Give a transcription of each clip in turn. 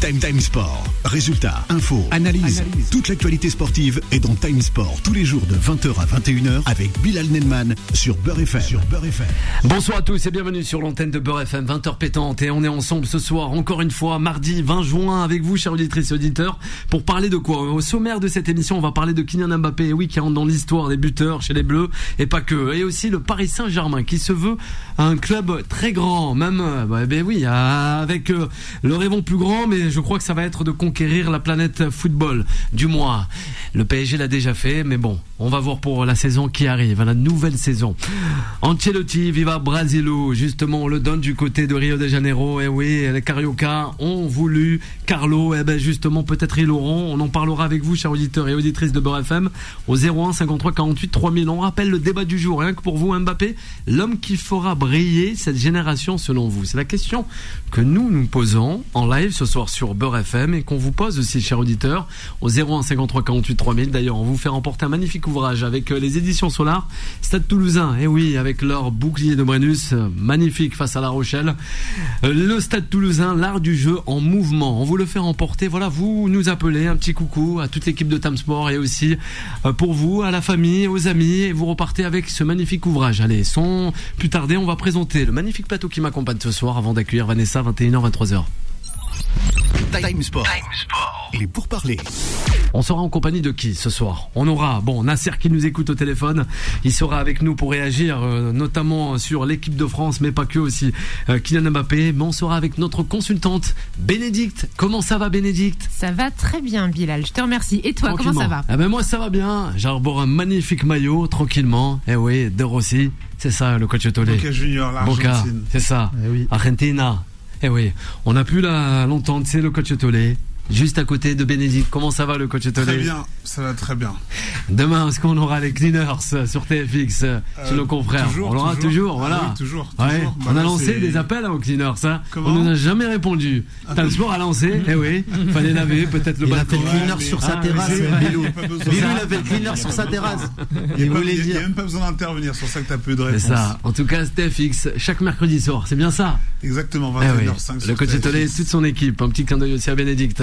Time Time Sport. Résultats, infos, analyse. Toute l'actualité sportive est dans Time Sport tous les jours de 20h à 21h avec Bilal Nenman sur Beurre FM. Sur Beurre FM. Bonsoir à tous et bienvenue sur l'antenne de Beurre FM, 20h pétante. Et on est ensemble ce soir, encore une fois, mardi 20 juin, avec vous, chers auditrices et auditeurs, pour parler de quoi? Au sommaire de cette émission, on va parler de Kylian Mbappé, oui, qui rentre dans l'histoire des buteurs chez les Bleus, et pas que. Et aussi le Paris Saint-Germain, qui se veut un club très grand, même, euh, bah, ben oui, avec euh, le rêvons plus grand, mais je crois que ça va être de conquérir la planète football. Du moins, le PSG l'a déjà fait, mais bon, on va voir pour la saison qui arrive, la nouvelle saison. Ancelotti, Viva Brasilo, justement, on le donne du côté de Rio de Janeiro. Et oui, les Carioca ont voulu Carlo. Et ben justement, peut-être ils l'auront. On en parlera avec vous, chers auditeurs et auditrices de Beurre FM, au 01 53 48 3000. On rappelle le débat du jour, rien que pour vous, Mbappé, l'homme qui fera briller cette génération selon vous. C'est la question que nous nous posons en live ce soir Beurre FM et qu'on vous pose aussi, chers auditeurs, au 01 53 48 3000. D'ailleurs, on vous fait remporter un magnifique ouvrage avec euh, les éditions Solar, Stade Toulousain. Et oui, avec leur bouclier de Brennus, euh, magnifique face à La Rochelle. Euh, le Stade Toulousain, l'art du jeu en mouvement. On vous le fait remporter. Voilà, vous nous appelez, un petit coucou à toute l'équipe de Tamsport et aussi pour vous, à la famille, aux amis. Et vous repartez avec ce magnifique ouvrage. Allez, sans plus tarder, on va présenter le magnifique plateau qui m'accompagne ce soir avant d'accueillir Vanessa, 21h, 23h. Time Sport. Il est pour parler. On sera en compagnie de qui ce soir? On aura, bon, Nasser qui nous écoute au téléphone. Il sera avec nous pour réagir, euh, notamment sur l'équipe de France, mais pas que aussi. Euh, Kylian Mbappé. Mais on sera avec notre consultante, Bénédicte. Comment ça va, Bénédicte? Ça va très bien, Bilal. Je te remercie. Et toi, comment ça va? Eh ben Moi, ça va bien. J'arbore un magnifique maillot, tranquillement. Eh oui, de Rossi. C'est ça, le coach Tolé. Boca Junior, l'Argentine. c'est ça. Eh oui. Argentina. Eh oui, on a pu l'entendre, c'est le coach Tolé juste à côté de Bénédicte. Comment ça va le coach Tolé Très bien, ça va très bien. Demain, est-ce qu'on aura les cleaners sur TFX euh, chez nos confrères? toujours, On l'aura toujours, voilà. Ah oui, toujours, Ouais. on a lancé des appels hein, aux cleaners, ça. on nous a jamais répondu. Ah, T'as le sport à lancer Eh oui, fallait laver peut-être le il a fait le cleaner sur sa ah, terrasse, Bilou. il a fait le cleaner sur sa terrasse. Il n'y a même pas besoin d'intervenir, sur ça que t'as peu de réponse. C'est ça. En tout cas, TFX, chaque mercredi soir, c'est bien ça Exactement, 21h05 eh Le coach Tolé, toute son équipe. Un petit clin d'œil aussi à Bénédicte.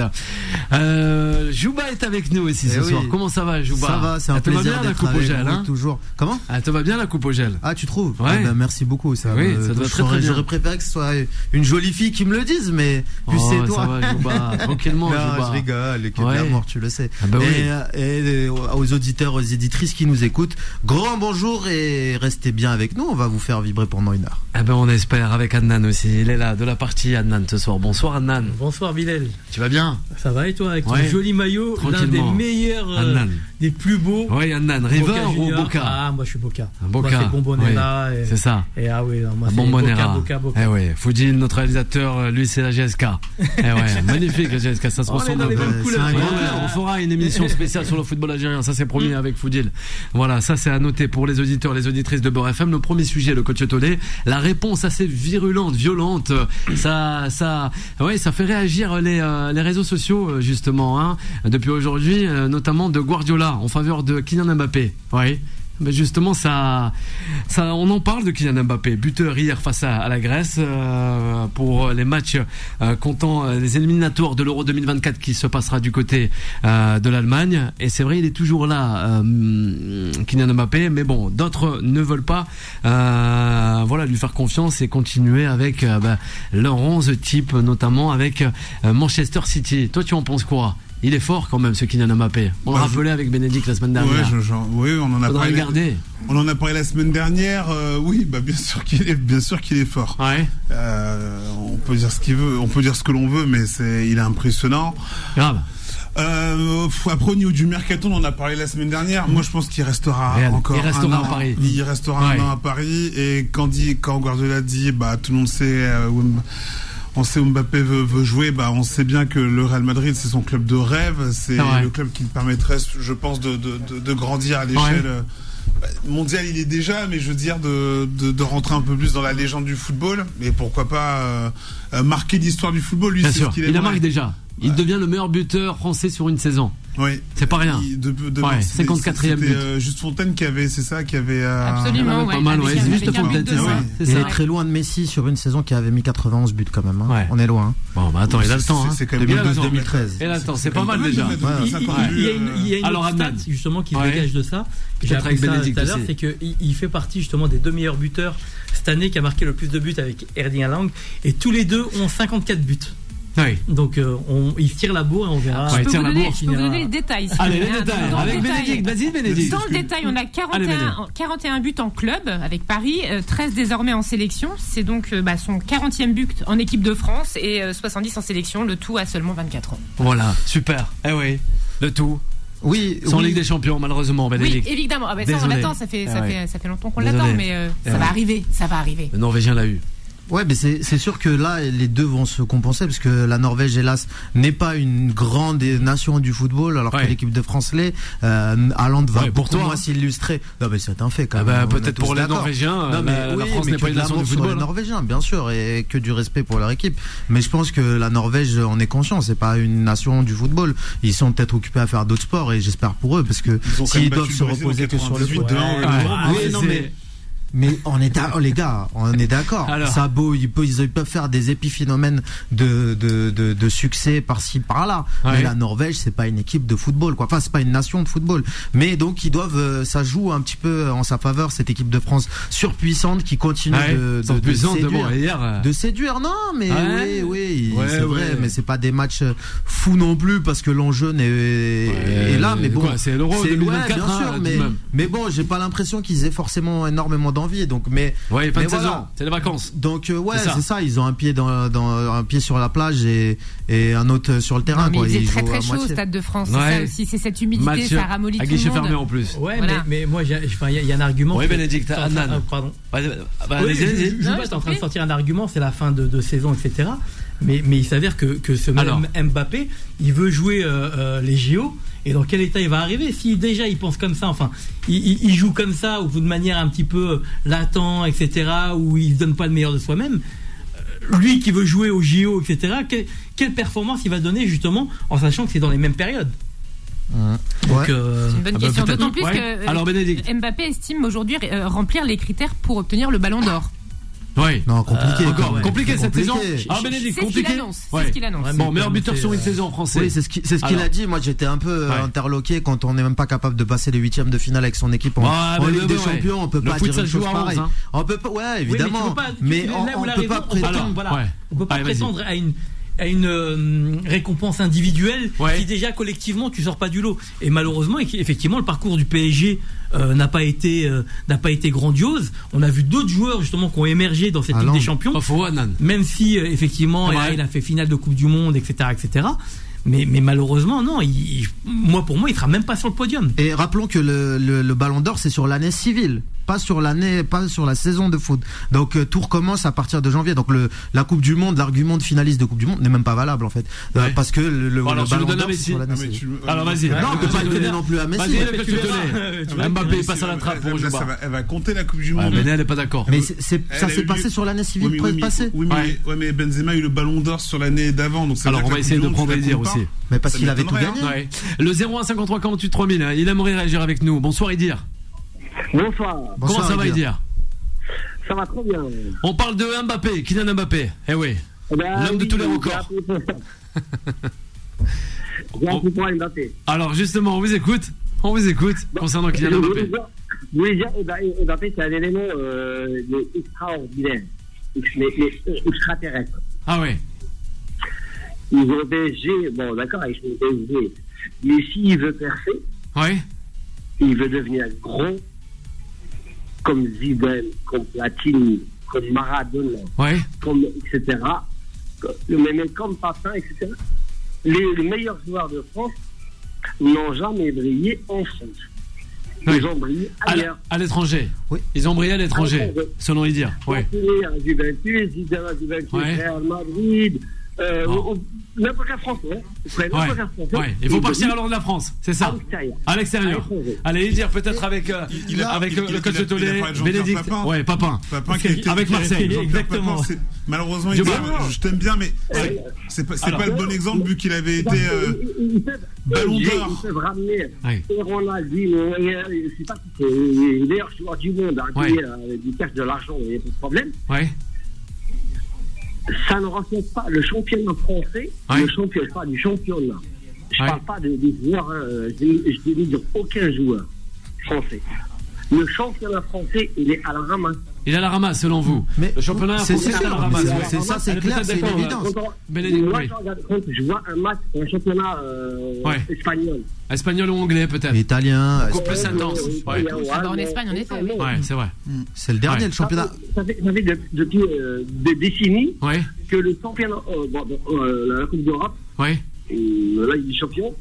Euh, euh, Jouba est avec nous aussi ce eh soir. Comment ça va, Jouba Ça va, c'est un plaisir bien la coupe au gel, hein toujours. Comment? Ah, te va bien la coupe au gel? Ah, tu trouves? Ouais. Ah, bah, merci beaucoup. Ça, oui, ça doit très très bien. J'aurais préféré que ce soit une jolie fille qui me le dise, mais plus oh, c'est toi. Ça va, Jouba, tranquillement, non, Jouba. Je rigole, ouais. mort, tu le sais. Ah bah et, oui. et, et, aux auditeurs, aux éditrices qui nous écoutent, grand bonjour et restez bien avec nous. On va vous faire vibrer pendant une heure. Ah ben on espère avec Adnan aussi. Il est là de la partie Adnan ce soir. Bonsoir Adnan. Bonsoir Bilal. Tu vas bien? Ça va et toi avec ton joli maillot, l'un des meilleurs, euh, des plus beaux. Oui Adnan, River ou Boca Ah moi je suis Boca. Boca. Moi, c'est Bombonera. Oui. C'est ça. Et ah oui, non, moi, Bombonera. Boca, Boca, Boca. Eh oui, Foudil, notre réalisateur, lui c'est la GSK. eh ouais, magnifique la GSK, ça se ressemble. On, ouais, on fera une émission spéciale sur le football algérien, ça c'est promis avec Foudil. Voilà, ça c'est à noter pour les auditeurs, les auditrices de Beurre FM. Le premier sujet, le coach Tolé, la réponse assez virulente, violente, ça, ça, ouais, ça fait réagir les, euh, les réseaux sociaux justement, hein, depuis aujourd'hui, euh, notamment de Guardiola en faveur de Kylian Mbappé. Oui. Mais justement, ça, ça, on en parle de Kylian Mbappé, buteur hier face à, la Grèce euh, pour les matchs euh, comptant les éliminatoires de l'Euro 2024 qui se passera du côté euh, de l'Allemagne. Et c'est vrai, il est toujours là, euh, Kylian Mbappé. Mais bon, d'autres ne veulent pas, euh, voilà, lui faire confiance et continuer avec bah, leur 11 type, notamment avec Manchester City. Toi, tu en penses quoi? Il est fort quand même ce Kylian Mbappé. On bah, l'a rappelé avec Bénédicte la semaine dernière. Ouais, je, je, oui, on en a Faudra parlé. On en a parlé la semaine dernière. Euh, oui, bah bien sûr qu'il est, bien sûr qu'il est fort. Ouais. Euh, on peut dire ce qu'il veut, on peut dire ce que l'on veut, mais c'est, il est impressionnant. Grave. Euh, après au niveau du mercaton, on en a parlé la semaine dernière. Moi, je pense qu'il restera encore il restera un an. à Paris. Il restera Ouais. un an à Paris. Et quand dit, quand Guardiola dit, bah tout le monde sait. euh, on sait où Mbappé veut, veut jouer, bah on sait bien que le Real Madrid c'est son club de rêve, c'est le club qui lui permettrait, je pense, de, de, de, de grandir à l'échelle euh, bah, mondiale. Il est déjà, mais je veux dire de, de, de rentrer un peu plus dans la légende du football. Et pourquoi pas euh, euh, marquer l'histoire du football. Lui, c'est ce qu'il Il la marque déjà. Il devient le meilleur buteur français sur une saison. Oui. C'est pas rien. De, de, ouais, 54e but. Euh, juste Fontaine qui avait, c'est ça, qui avait. Euh, Absolument, ouais. Pas mal, ouais. C'est juste Fontaine, c'est ça. Il est très loin de Messi sur une saison qui avait mis 91 buts quand même. Hein. On est loin. Bon, bah attends, il a le temps. C'est quand même 2012-2013. Il a le temps, c'est pas mal déjà. Il y a une autre stat justement qui dégage de ça. J'ai appris ça tout à l'heure, c'est qu'il fait partie justement des deux meilleurs buteurs cette année qui a marqué le plus de buts avec Erling Haaland et tous les deux ont 54 buts. Oui. Donc euh, on, il tire la bourre et on verra. Je peux, vous, donner, je peux vous donner les détails. Allez, les détails. Avec Bénédicte, vas-y Bénédicte. Dans le détail, on a 41, 41 buts en club avec Paris, 13 euh, désormais en sélection. C'est donc euh, bah, son 40e but en équipe de France et 70 en sélection, le tout à seulement 24 ans. Voilà, super. Eh oui, le tout. Oui, sans oui. Ligue des Champions, malheureusement, Bénédicte. Oui, évidemment. Ah bah ça, on l'attend, ça fait, ça, ouais. fait, ça fait longtemps qu'on l'attend, mais euh, ça ouais. va arriver, ça va arriver. Le Norvégien l'a eu. Ouais, mais c'est sûr que là, les deux vont se compenser parce que la Norvège, hélas, n'est pas une grande nation du football, alors Ouais. que l'équipe de France l'est. Euh, Haaland va Ouais, pour beaucoup toi. moins s'illustrer. Non, mais c'est un fait quand Ah même. bah, peut-être pour les. Norvégiens, Non, mais la- la oui, France mais n'est pas une nation sur football, les hein. Norvégiens, bien sûr, et que du respect pour leur équipe. Mais je pense que la Norvège en est conscient. C'est pas une nation du football. Ils sont peut-être occupés à faire d'autres sports et j'espère pour eux parce que s'ils doivent se reposer que sur le 98 foot. Ouais, Euro. oui, non, mais mais on est d'accord, les gars, on est d'accord. Ça beau, ils peuvent, ils peuvent faire des épiphénomènes de, de, de, de succès par-ci par-là. Ouais. Mais la Norvège, c'est pas une équipe de football, quoi. Enfin, c'est pas une nation de football. Mais donc, ils doivent, euh, ça joue un petit peu en sa faveur cette équipe de France surpuissante qui continue Ouais, de, de, de séduire. bon, hier, euh, De séduire, non, mais Ouais. oui, oui, c'est vrai, mais c'est pas des matchs fous non plus parce que l'enjeu n'est Ouais, est là, mais bon, c'est l'Euro c'est- 2024, ouais, bien hein, sûr, tout mais, mais bon, j'ai pas l'impression qu'ils aient forcément énormément d'envie, donc, mais Ouais, fin Mais de voilà. saison, c'est les vacances. donc euh, ouais, C'est ça. ça. Ils ont un pied dans, dans un pied sur la plage et, et un autre sur le terrain. Non, mais quoi. il faisait très très chaud au. Stade de France. Ouais. C'est ça aussi, c'est cette humidité, Match ça ramollit à tout le guichet monde. fermé en plus. Ouais, Voilà. mais, mais moi, il y, y a un argument. Oui, Bénédicte, Enfin, Annan. ah, Pardon. Bah, je- t'es en train de sortir un argument, c'est la fin de, saison, etc. Mais, mais il s'avère que, que ce Alors. même Mbappé, il veut jouer euh, euh, les JO. Et dans quel état il va arriver Si déjà il pense comme ça, enfin, il, il- il joue comme ça, ou de manière un petit peu latent, etc., où il ne donne pas le meilleur de soi-même, euh, lui qui veut jouer aux JO, etc., que- quelle performance il va donner justement en sachant que c'est dans les mêmes périodes Ouais. Euh, C'est une bonne Ah bah, question. D'autant plus Ouais. que euh, Alors. Mbappé estime aujourd'hui euh, remplir les critères pour obtenir le ballon d'or. Oui. Non, compliqué. Euh, Encore même. compliqué cette Compliqué. saison. Alors, Bénédicte, C'est ce qu'il compliqué. annonce. C'est Ouais. ce qu'il annonce. Ouais, Bon, mais meilleur buteur c'est, sur une euh, saison français. Oui, c'est ce qui- c'est ce qu'il Alors. a dit. Moi, j'étais un peu euh, Ouais. interloqué quand on n'est même pas capable de passer les huitièmes de finale avec son équipe en, Ouais, en mais Ligue le- des ouais. Champions. On peut Le pas foot, dire une chose à 11, pareille. hein. On peut pas, ouais, Oui, mais tu évidemment. peux pas- tu- mais là on, où on peut pas on peut pas- prétendre. voilà. Ouais. On peut pas Allez, vas-y. prétendre à une à une euh, récompense individuelle Ouais. si déjà collectivement tu sors pas du lot. Et malheureusement, eff- effectivement, le parcours du PSG euh, n'a pas été euh, n'a pas été grandiose. On a vu d'autres joueurs justement qui ont émergé dans cette Ah Ligue non. des Champions. Pas faux, Annan. Même si euh, effectivement il a- fait finale de Coupe du Monde, etc., etc. Mais, mais malheureusement, non. Il, il- moi, pour moi, il sera même pas sur le podium. Et rappelons que le, le, le Ballon d'Or c'est sur l'année civile, pas sur l'année, pas sur la saison de foot. Donc euh, tout recommence à partir de janvier. Donc le, la Coupe du Monde, l'argument de finaliste de Coupe du Monde n'est même pas valable en fait, Euh, Ouais. parce que le, alors, le Ballon d'Or sur l'année Ah, tu- Alors, vas-y. Non, on peut pas le donner non plus à Messi. Mbappé passe à la trappe pour va- Elle va compter la Coupe du Monde. mais elle est pas d'accord. Mais ça s'est passé sur l'année civile passée. Oui, mais, Benzema a eu le ballon d'or sur l'année d'avant. Donc Alors, on va la essayer de prendre la comptes aussi. Mais parce qu'il avait tout gagné. Ouais. Le 01 53 48 3000, hein, il aimerait réagir avec nous. Bonsoir Idir. Bonsoir. Comment ça va Idir. Ça va trop bien. On parle de Mbappé, Kylian Mbappé. Eh oui. Eh ben, L'homme de oui, tous les records. pour Mbappé. Alors justement, on vous écoute. On vous écoute concernant Kylian Mbappé. dire- je voulais dire, Mbappé, c'est un élément euh, extraordinaire, mais extraterrestre. Ah ouais. Ils ont PSG, bon d'accord, ils sont PSG, mais s'il veut percer, Ouais. il veut devenir gros, comme Zidane, comme Platini, comme Maradona, Ouais. comme etc. comme- Mais, comme Papin, etc. Les, les meilleurs joueurs de France n'ont jamais brillé en France. Ils Ouais. ont brillé ailleurs. à l'étranger. Oui. Ils ont brillé à l'étranger, selon Idir. Ouais. Platini à Juventus, Zidane à Juventus, Ouais. Real Madrid, Euh, N'importe quel Français. Ouais. Ouais. Il faut partir alors de la France, c'est ça À l'extérieur. Allez, il dire peut-être avec, euh, Il a- avec il a- le il a- coach il de il Jean-Pierre Bénédicte. Papin. Ouais, Papin. Papin qui a été- Avec Marseille. Exactement. Papin, Malheureusement, il Je dit, vois. je t'aime bien, mais c'est- pas, le bon exemple vu qu'il avait été euh, Ils- ils peuvent- Ballon d'or. Ils peuvent ramener et Ronaldinho, et, euh, je sais pas si c'est le meilleur joueur du monde, hein, qui euh, du cash de l'argent, il n'y a pas de problème. Ouais. Ça ne reflète pas le championnat français, Ouais. le championnat, parle du championnat. Je Ouais. parle pas des, des joueurs, hein, je je dénigre aucun joueur français. Le championnat français, il est à la ramasse. Il a la ramasse selon vous. Mais le championnat c'est français c'est est à la ramasse. c'est ça, c'est est clair, c'est une d'accord, évidence. Moi, je, regarde, quand je vois un match, un championnat euh, Ouais. espagnol. Espagnol ou anglais peut-être. Italien, Beaucoup plus intense. Ouais. Ah bah, en Espagne, en effet, oui. Ouais, c'est vrai. c'est le dernier, Ouais. le championnat. Ça fait, ça fait de- depuis euh, des décennies Ouais. que le championnat, euh, bon, euh, la Coupe d'Europe, Ouais. euh, la Ligue des Champions,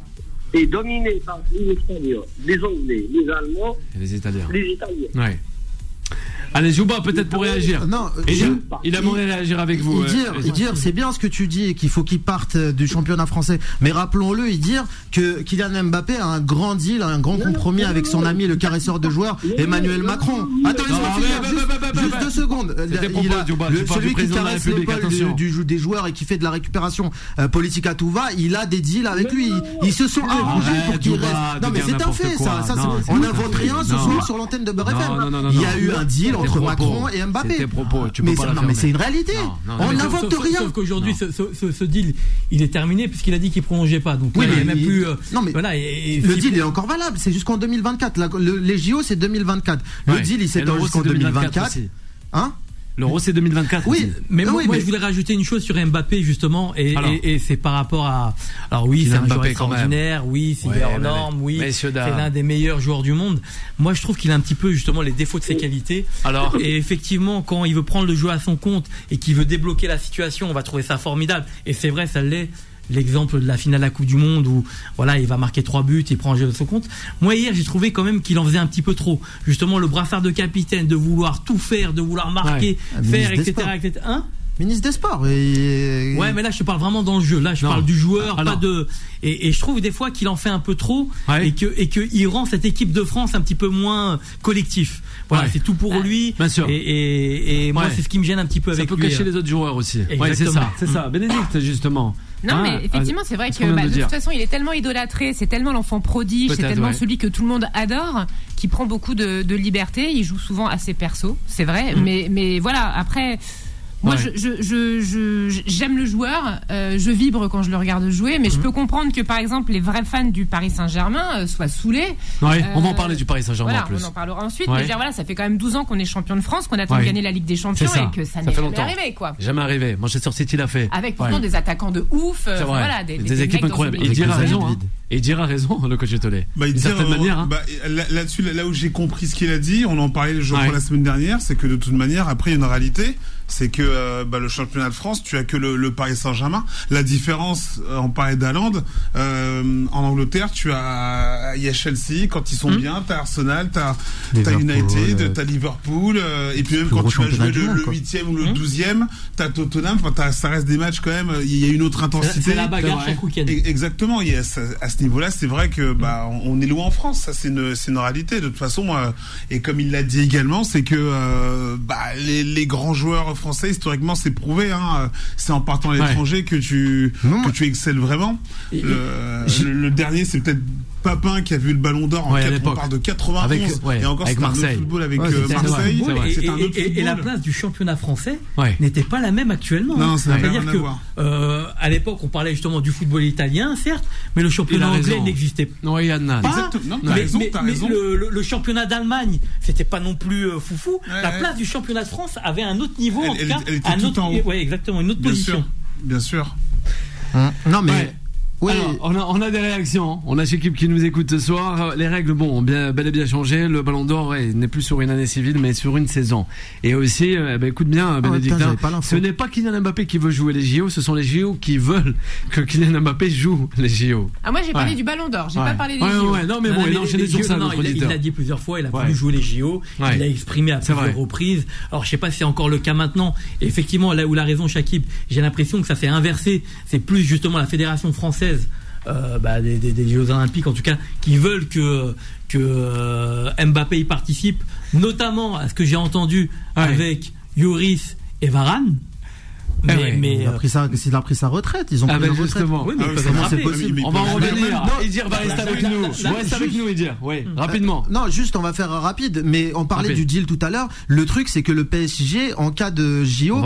est dominé par les Espagnols, les Anglais, les Allemands, les Italiens. les Italiens. Ouais. Allez, Jouba, peut-être pour réagir. Non, Et je- il, aimerait réagir avec vous. Il euh, dire, c'est bien ce que tu dis, qu'il faut qu'il parte euh, du championnat français. Mais rappelons-le, il dire que Kylian Mbappé a un grand deal, un grand compromis avec son ami, le caresseur de joueurs, Emmanuel Macron. Attends, laisse-moi mais- juste mais- deux secondes. Il a- Djouba, le- celui qui caresse l'épaule du, du- des joueurs et qui fait de la récupération euh, politique à tout va, il a des deals avec lui. Ils, ils se sont arrangés pour qu'il reste. Non, mais c'est un fait, ça. on n'invente rien ce soir sur l'antenne de Beurre Non, FM. non, non, non, Il y a eu un deal entre. Macron et Mbappé. Tes propos, tu peux Mais pas non, mais c'est une réalité. Non, non, On n'invente rien. Sauf qu'aujourd'hui, ce, ce- ce- ce deal, il est terminé puisqu'il a dit qu'il prolongeait pas. Donc Oui, là, il mais n'y a même il- plus. euh, non, mais voilà, et- Le si- deal est encore valable, c'est jusqu'en 2024. La- le- les JO, c'est 2024. Le deal, il s'étend jusqu'en c'est 2024. aussi. Hein? L'euro, c'est 2024. Oui. Mais Ah moi, oui, moi, mais- je voulais rajouter une chose sur Mbappé justement, et, et- et c'est par rapport à. Alors oui, c'est un joueur extraordinaire, oui, c'est Ouais, hors mais- norme, oui, c'est l'un des meilleurs joueurs du monde. Moi, je trouve qu'il a un petit peu justement les défauts de ses qualités. Alors Et effectivement, quand il veut prendre le jeu à son compte et qu'il veut débloquer la situation, on va trouver ça formidable. Et c'est vrai, ça l'est. L'exemple de la finale de la Coupe du Monde où voilà, il va marquer trois buts, il prend le jeu à son compte. Moi hier, j'ai trouvé quand même qu'il en faisait un petit peu trop. Justement, le brassard de capitaine, de vouloir tout faire, de vouloir marquer, Ouais. faire, etc., etc. Hein Ministre des Sports. Et... Ouais, mais là, je te parle vraiment dans le jeu. Là, je Non. parle du joueur, Alors. pas de. Et, et je trouve des fois qu'il en fait un peu trop Ouais. et que et que il rend cette équipe de France un petit peu moins collectif. Voilà, Ouais. c'est tout pour lui. Bien sûr. Et, et, et moi, Ouais. c'est ce qui me gêne un petit peu ça avec peut lui. cacher hein. les autres joueurs aussi. Ouais, c'est ça, c'est ça. Bénédicte, justement. Non, Hein, mais effectivement, c'est vrai que bah, de toute façon, il est tellement idolâtré, c'est tellement l'enfant prodige, c'est tellement ouais. celui que tout le monde adore, qui prend beaucoup de, de liberté. Il joue souvent assez perso, c'est vrai. Mm. Mais, mais voilà, après. Moi, Ouais. je, je, je, je- j'aime le joueur, euh, je vibre quand je le regarde jouer, mais je peux comprendre que, par exemple, les vrais fans du Paris Saint-Germain euh, soient saoulés. Ouais, on va en Euh, parler du Paris Saint-Germain Voilà, en plus. on en parlera ensuite. Ouais. Mais je veux dire, voilà, ça fait quand même 12 ans qu'on est champion de France, qu'on attend Ouais. de gagner la Ligue des Champions et que ça, Ça n'est fait jamais longtemps. arrivé, quoi. Jamais arrivé. Manchester City l'a fait. Avec pourtant Ouais. des attaquants de ouf, euh, voilà, des, Des des équipes incroyables. Et équipe dire a Avec raison. Hein. Et dire a raison, le coach de Tollet. Bah, il D'une certaine euh, manière. hein. bah, là- là-dessus, là, là où j'ai compris ce qu'il a dit, on en parlait Ouais. crois la semaine dernière, c'est que de toute manière, après, il y a une réalité, c'est que euh, bah, le championnat de France, tu as que le, le Paris Saint-Germain. La différence, euh, on parlait d'Aland, euh, en Angleterre, tu as, il y a Chelsea quand ils sont Hmm. bien, t'as Arsenal, t'as t'as Liverpool, United, t'as Liverpool, euh, et puis même quand tu vas jouer le. 8e ou le 12e, t'as Tottenham, enfin, t'as- ça reste des matchs quand même, il y a une autre intensité. C'est la bagarre chaque week-end. E- Exactement. Il y a ça- à ce niveau-là, c'est vrai que bah on on est loin en France. Ça, c'est une, c'est une réalité. De toute façon, euh, et comme il l'a dit également, c'est que euh, bah les, les grands joueurs français historiquement, c'est prouvé. Hein, c'est en partant à Ouais. l'étranger que tu Non, que tu excelles vraiment. Et- Le, le- le dernier, c'est peut-être Papin qui a vu le Ballon d'or en Ouais, à quatre- on l'époque. parle de 91 Avec- ouais, et encore avec c'était un autre Marseille. football avec Ouais, euh, c'était un autre Marseille. football, et, C'est un et- autre et- et la place du championnat français Ouais. n'était pas la même actuellement. Non, hein. C'est-à-dire que euh, à l'époque, on parlait justement du football italien, certes, mais le championnat anglais n'existait pas. Exactement. Non, mais, raison, mais- mais. Le, le- le championnat d'Allemagne, c'était pas non plus euh, foufou. Ouais, la ouais. place du championnat de France avait un autre niveau, en Elle- cas, elle- était un tout autre, en haut. ouais, exactement, une autre Bien position. sûr, bien sûr. Hum, Non, mais Ouais. On a, on a des réactions. On a l'équipe qui nous écoute ce soir. Les règles, bon, ont bien, bel et bien changé. Le Ballon d'Or n'est plus sur une année civile, mais sur une saison. Et aussi, eh ben, écoute bien, ah Bénédicte, ce n'est pas Kylian Mbappé qui veut jouer les JO, ce sont les JO qui veulent que Kylian Mbappé joue les JO. Ah, moi, j'ai parlé du Ballon d'Or, j'ai pas parlé des JO. non, mais bon, il a enchaîné sur ça, il, l'a dit plusieurs fois, il a voulu jouer les JO, il l'a exprimé à plusieurs reprises. Alors, je sais pas si c'est encore le cas maintenant. effectivement, là où la raison, Shakib, j'ai l'impression que ça s'est inversé. C'est plus justement la fédération française euh, bah, des, Jeux Olympiques, en tout cas, qui veulent que, que euh, Mbappé y participe, notamment à ce que j'ai entendu avec Yoris et Varane. Eh mais, mais il, a pris sa, il a pris sa retraite. Ils ont ah pris ben justement. Oui, mais ah c'est possible On va en revenir. Idir va rester avec nous. Reste avec nous, Idir. Oui, euh, rapidement. Non, juste, on va faire rapide. Mais on parlait du deal tout à l'heure. Le truc, c'est que le PSG, en cas de JO,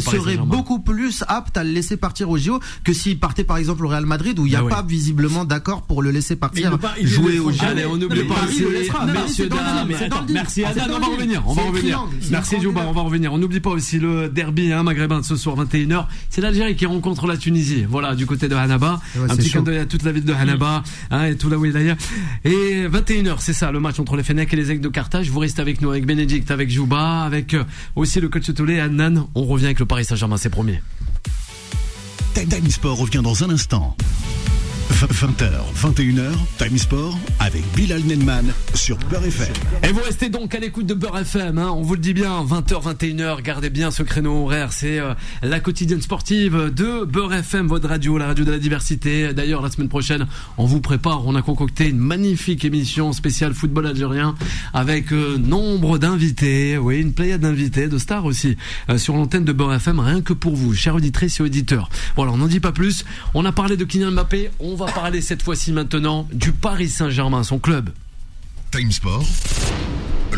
serait beaucoup plus apte à le laisser partir au JO que s'il partait par exemple au Real Madrid où il n'y a ah pas visiblement d'accord pour le laisser partir jouer au JO. Allez, on n'oublie pas aussi. Messieurs, dames. Merci, Adam. On va revenir. On va revenir. Merci, Jouba. On va revenir. On n'oublie pas aussi le derby maghrébin de ce soir 21h. C'est l'Algérie qui rencontre la Tunisie. Voilà, du côté de Hanaba. un petit clin d'œil à toute la ville de Hanaba, hein, et tout là où il est Et 21h, c'est ça, le match entre les Fenech et les Aigles de Carthage. Vous restez avec nous, avec Bénédicte, avec Jouba, avec euh, aussi le coach Tolé, Annan. On revient avec le Paris Saint-Germain, c'est promis. Time Sport revient dans un instant. 20h, 21h, Time Sport avec Bilal Nenman sur Beurre FM. Et vous restez donc à l'écoute de Beurre FM, hein, on vous le dit bien, 20h, 21h, gardez bien ce créneau horaire, c'est euh, la quotidienne sportive de Beurre FM, votre radio, la radio de la diversité. D'ailleurs, la semaine prochaine, on vous prépare, on a concocté une magnifique émission spéciale football algérien avec euh, nombre d'invités, oui, une pléiade d'invités, de stars aussi, euh, sur l'antenne de Beurre FM, rien que pour vous, chers auditrices et auditeurs. Voilà, on n'en dit pas plus, on a parlé de Kylian Mbappé, on va parler cette fois-ci maintenant du Paris Saint-Germain, son club. Time Sport.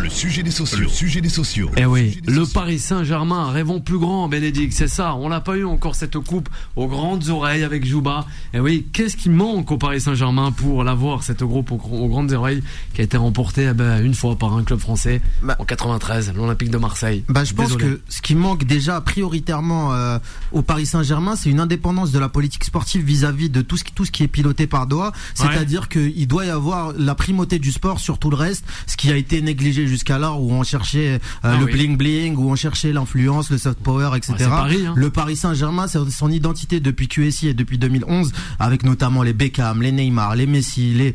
Le sujet des sociaux. Le sujet des sociaux. Eh oui, le Paris Saint-Germain, rêvons plus grand, Bénédicte, c'est ça. On n'a pas eu encore cette coupe aux grandes oreilles avec Jouba. Eh oui, qu'est-ce qui manque au Paris Saint-Germain pour l'avoir, cette coupe aux, grandes oreilles, qui a été remportée eh ben, une fois par un club français bah. en 93, l'Olympique de Marseille. Bah, je pense que ce qui manque déjà prioritairement euh, au Paris Saint-Germain, c'est une indépendance de la politique sportive vis-à-vis de tout ce, qui, tout ce qui est piloté par Doha. C'est-à-dire qu'il doit y avoir la primauté du sport sur tout le reste, ce qui a été négligé jusqu'alors où on cherchait euh, ah le bling bling, où on cherchait l'influence, le soft power, etc. Hein. Le Paris Saint-Germain, c'est son identité depuis QSI et depuis 2011, avec notamment les Beckham, les Neymar, les Messi, les,